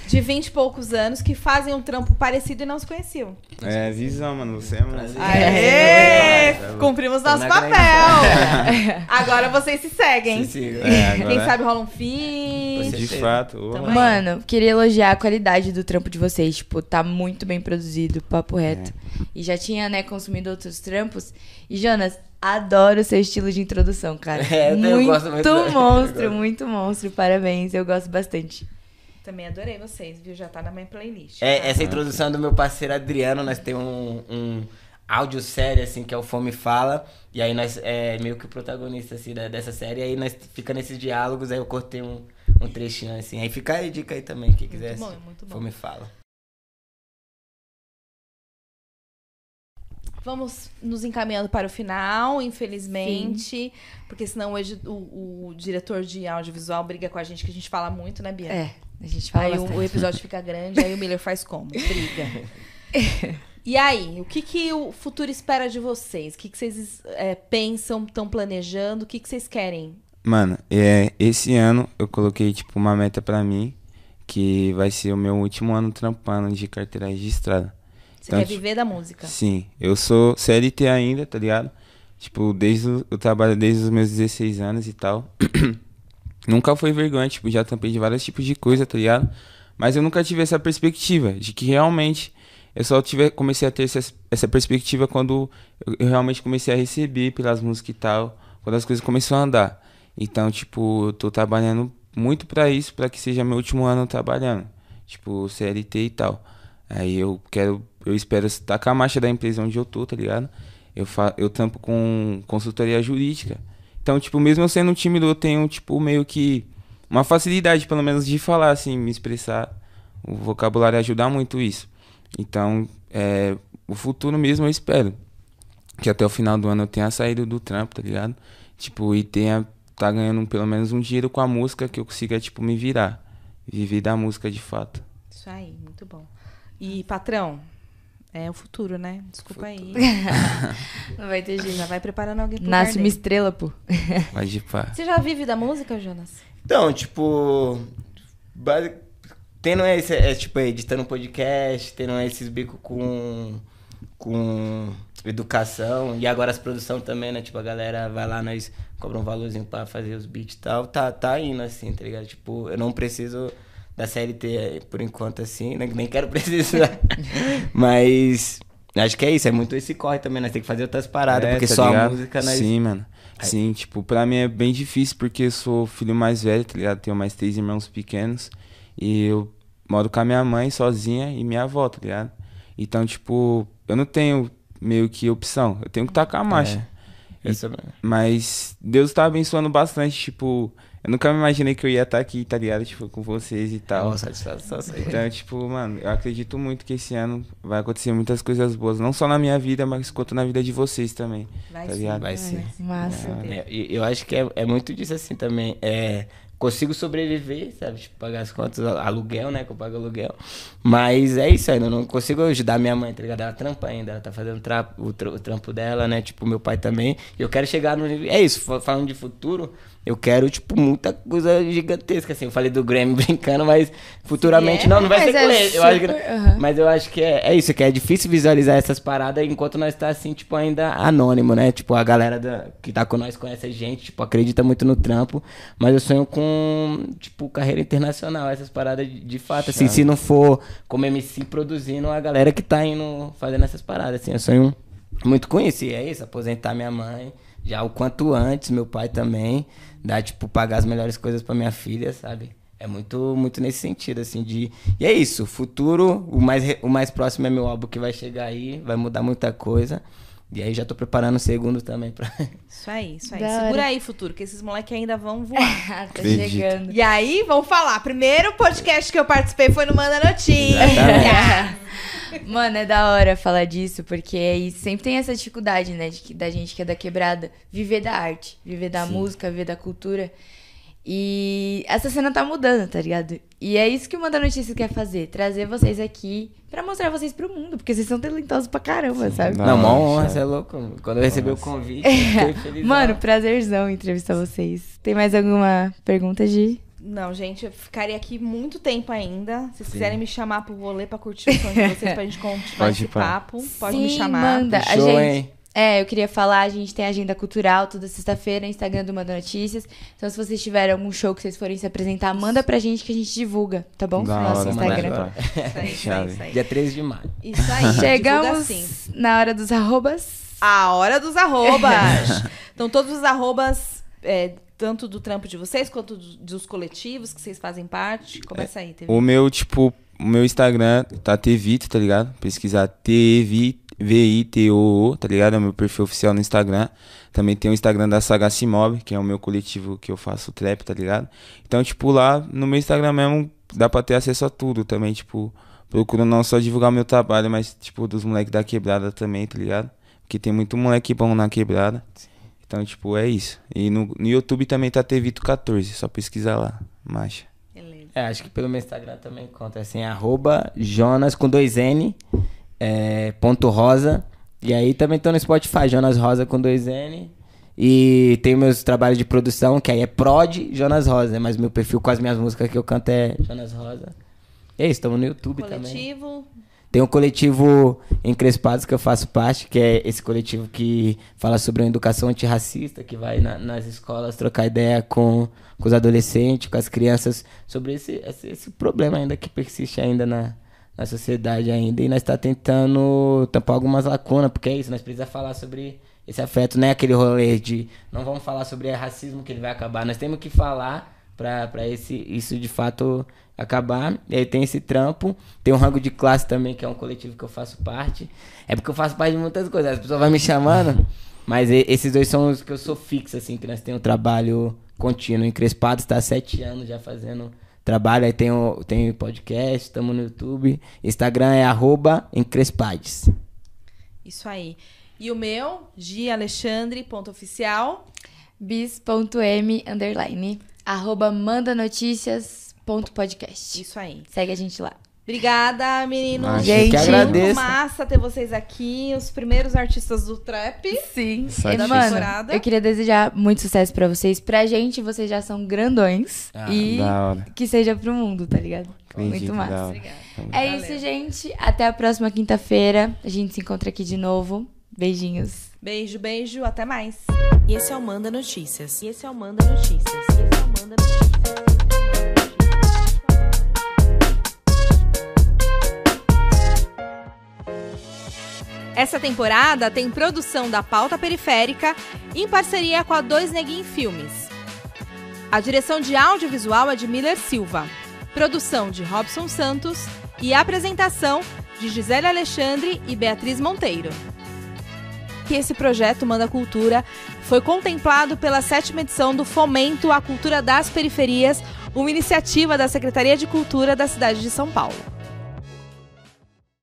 De 20 e poucos anos que fazem um trampo parecido e não se conheciam. é visão, mano. Você é mano. Aê! Cumprimos nosso na papel. Agora vocês se seguem. Sim, sim. É, agora Quem é. sabe rola um feat. De fato. Também. Mano, queria elogiar a qualidade do trampo de vocês. Tipo, tá muito bem produzido, papo reto. E já tinha, né, consumido outros trampos. E, Jonas, adoro o seu estilo de introdução, cara. É, eu muito, gosto muito monstro, eu muito monstro. Parabéns, eu gosto bastante. Também adorei vocês, viu? Já tá na minha playlist. É, tá? essa introdução do meu parceiro Adriano, nós temos um, um áudio série, assim, que é o Fome Fala. E aí nós é meio que o protagonista, assim, da- dessa série. E aí nós fica nesses diálogos, aí eu cortei um, um trechinho, assim. Aí fica aí, dica aí também, quem quiser. bom, assim, muito bom. Fome Fala. Vamos nos encaminhando para o final, infelizmente. Porque senão hoje o, o diretor de audiovisual briga com a gente, que a gente fala muito, né, Bia? É, a gente fala Aí o, bastante. o episódio fica grande, aí o Miller faz como? Briga. E aí, o que, que o futuro espera de vocês? O que, que vocês é, pensam, estão planejando? O que, que vocês querem? Mano, é, esse ano eu coloquei, tipo, uma meta pra mim, que vai ser o meu último ano trampando de carteira registrada. Você Então, quer tipo, viver da música? Sim, eu sou CLT ainda, tá ligado? Tipo, desde o- eu trabalho desde os meus 16 anos e tal. nunca foi vergonha, tipo, já tampei de vários tipos de coisa, tá ligado? Mas eu nunca tive essa perspectiva de que realmente eu só tive, comecei a ter essa, essa perspectiva quando eu, realmente comecei a receber pelas músicas e tal, quando as coisas começaram a andar. Então, tipo, eu tô trabalhando muito pra isso, pra que seja meu último ano trabalhando. Tipo, CLT e tal. Aí eu quero, eu espero tacar a marcha da empresa onde eu tô, tá ligado? Eu, fa eu tampo com consultoria jurídica. Então, tipo, mesmo eu sendo tímido, eu tenho, tipo, meio que uma facilidade, pelo menos, de falar, assim, me expressar. O vocabulário ajuda muito isso. Então, é, o futuro mesmo eu espero. Que até o final do ano eu tenha saído do trampo, tá ligado? Tipo, e tenha, tá ganhando pelo menos um dinheiro com a música que eu consiga, tipo, me virar. Viver da música de fato. Isso aí, muito bom. E, patrão, é o futuro, né? Desculpa aí. Não vai ter jeito. Já vai preparando alguém pro Nasce uma dele. estrela, pô. Pode pá. Você já vive da música, Jonas? Então, tipo. basi- Tendo esse, é, tipo, editando um podcast, tendo esses bicos com. com educação. E agora as produções também, né? Tipo, a galera vai lá, nós cobra um valorzinho pra fazer os beats e tal. Tá, tá indo assim, tá ligado? Tipo, eu não preciso da CLT por enquanto assim, né? nem quero precisar. Mas. Acho que é isso, é muito esse corre também, nós temos que fazer outras paradas, É, porque tá só a ligado? música nós. Sim, mano. Sim, tipo, pra mim é bem difícil porque eu sou filho mais velho, tá ligado? Tenho mais três irmãos pequenos. E eu moro com a minha mãe sozinha e minha avó, tá ligado? Então, tipo, eu não tenho meio que opção. Eu tenho que tacar a marcha. É. Essa- Mas Deus tá abençoando bastante, tipo, eu nunca me imaginei que eu ia estar aqui, tá ligado? Tipo, com vocês e É tal. uma satisfação. Então, tipo, mano, eu acredito muito que esse ano vai acontecer muitas coisas boas. Não só na minha vida, mas quanto na vida de vocês também. Vai tá sim. ligado? Vai sim. Massa. É, eu acho que é, é muito disso assim também. É, consigo sobreviver, sabe? Tipo, pagar as contas, aluguel, né? Que eu pago aluguel. Mas é isso ainda, eu não consigo ajudar minha mãe, tá ligado? Ela trampa ainda, ela tá fazendo tra o, tra- o trampo dela, né? Tipo, meu pai também. E eu quero chegar no nível. É isso, fa- falando de futuro, eu quero, tipo, muita coisa gigantesca, assim. Eu falei do Grammy brincando, mas futuramente é, não, não vai ser é com ele. Eu acho que- aham. mas eu acho que é, é isso, que é difícil visualizar essas paradas enquanto nós tá assim, tipo, ainda anônimo, né? Tipo, a galera da- que tá com nós conhece a gente, tipo, acredita muito no trampo, mas eu sonho com, tipo, carreira internacional, essas paradas de, de fato, assim, se não for como MC produzindo a galera que tá indo fazendo essas paradas, assim, eu sonho muito com isso, e é isso, aposentar minha mãe já o quanto antes, meu pai também, dar, tipo, pagar as melhores coisas pra minha filha, sabe? É muito, muito nesse sentido, assim, de... E é isso, futuro, o mais, o mais próximo é meu álbum que vai chegar aí, vai mudar muita coisa. E aí já tô preparando o segundo também pra. Isso aí, isso aí. Da Segura hora. aí, futuro, que esses moleques ainda vão voar. Tá Acredito. chegando. e aí, vamos falar. Primeiro podcast que eu participei foi no Manda Notícia. Mano, é da hora falar disso, porque aí sempre tem essa dificuldade, né, de da gente que é da quebrada, viver da arte, viver da música, viver da cultura. E essa cena tá mudando, tá ligado? E é isso que o Manda Notícias quer fazer, trazer vocês aqui pra mostrar vocês pro mundo, porque vocês são talentosos pra caramba, sabe? Não, mó honra, você é louco. Quando eu recebi o convite, eu fiquei feliz. Mano, prazerzão entrevistar vocês. Tem mais alguma pergunta, Gi? Não, gente, eu ficaria aqui muito tempo ainda. Se vocês quiserem me chamar pro rolê pra curtir o som de vocês, pra gente continuar Pode esse papo, pode me Sim, chamar. manda. A Show, gente, hein? É, eu queria falar, a gente tem agenda cultural toda sexta-feira, Instagram do Manda Notícias. Então, se vocês tiverem algum show que vocês forem se apresentar, manda pra gente que a gente divulga, tá bom? Da No nosso hora, Instagram. mano. Isso aí, isso aí, isso aí. Dia 13 de maio. Isso aí, Chegamos sim. na hora dos arrobas. A hora dos arrobas. então, todos os arrobas, é, tanto do trampo de vocês, quanto do- dos coletivos que vocês fazem parte. Começa aí, TV. O meu, tipo, o meu Instagram tá Tevito, tá ligado? Pesquisar T-V-I-T-O-O, tá ligado? É o meu perfil oficial no Instagram. Também tem o Instagram da Sagaci Mob, que é o meu coletivo que eu faço trap, tá ligado? Então, tipo, lá no meu Instagram mesmo dá pra ter acesso a tudo também, tipo, procuro não só divulgar o meu trabalho, mas, tipo, dos moleques da quebrada também, tá ligado? Porque tem muito moleque bom na quebrada. Então, tipo, é isso. E no, no YouTube também tá Tevito14, só pesquisar lá, marcha. Beleza. É, acho que pelo meu Instagram também conta assim, arroba Jonas com dois N, é, ponto rosa. E aí também tô no Spotify, Jonas Rosa com dois N. E tem meus trabalhos de produção, que aí é Prod Jonas Rosa, mas meu perfil com as minhas músicas que eu canto é Jonas Rosa. E é isso, estamos no YouTube também. Coletivo. Tem um coletivo Encrespados que eu faço parte, que é esse coletivo que fala sobre uma educação antirracista, que vai na- nas escolas trocar ideia com, com os adolescentes, com as crianças, sobre esse, esse, esse problema ainda que persiste ainda na, na sociedade ainda. E nós está tentando tampar algumas lacunas, porque é isso, nós precisamos falar sobre esse afeto, não é aquele rolê de não vamos falar sobre racismo que ele vai acabar, nós temos que falar pra esse isso de fato acabar. E aí tem esse trampo, tem o Rango de Classe também, que é um coletivo que eu faço parte. É porque eu faço parte de muitas coisas, as pessoas vão me chamando, mas esses dois são os que eu sou fixo, assim, que nós temos um trabalho contínuo. Encrespado está há sete anos já fazendo trabalho, aí tem o, tem o podcast, estamos no YouTube. Instagram é arroba encrespades. Isso aí. E o meu, Gi Alexandre, ponto oficial. bis.m underline arroba mandanotícias.podcast. Isso aí. Segue a gente lá. Obrigada, meninos. Gente, que muito agradeço. massa ter vocês aqui, os primeiros artistas do trap. Sim. Satisfeito. Mano, eu queria desejar muito sucesso pra vocês. Pra gente, vocês já são grandões. Ah, e que seja pro mundo, tá ligado? Acredito, muito massa. Obrigada. É Valeu. isso, gente. Até a próxima quinta-feira. A gente se encontra aqui de novo. Beijinhos. Beijo, beijo, até mais. E esse é o Manda Notícias. E esse é o Manda Notícias. E esse é o Manda Notícias. Essa temporada tem produção da Pauta Periférica em parceria com a Dois Neguinho Filmes. A direção de audiovisual é de Miller Silva, produção de Robson Santos e apresentação de Gisele Alexandre e Beatriz Monteiro. Que esse projeto Manda Cultura foi contemplado pela sétima edição do Fomento à Cultura das Periferias, uma iniciativa da Secretaria de Cultura da cidade de São Paulo.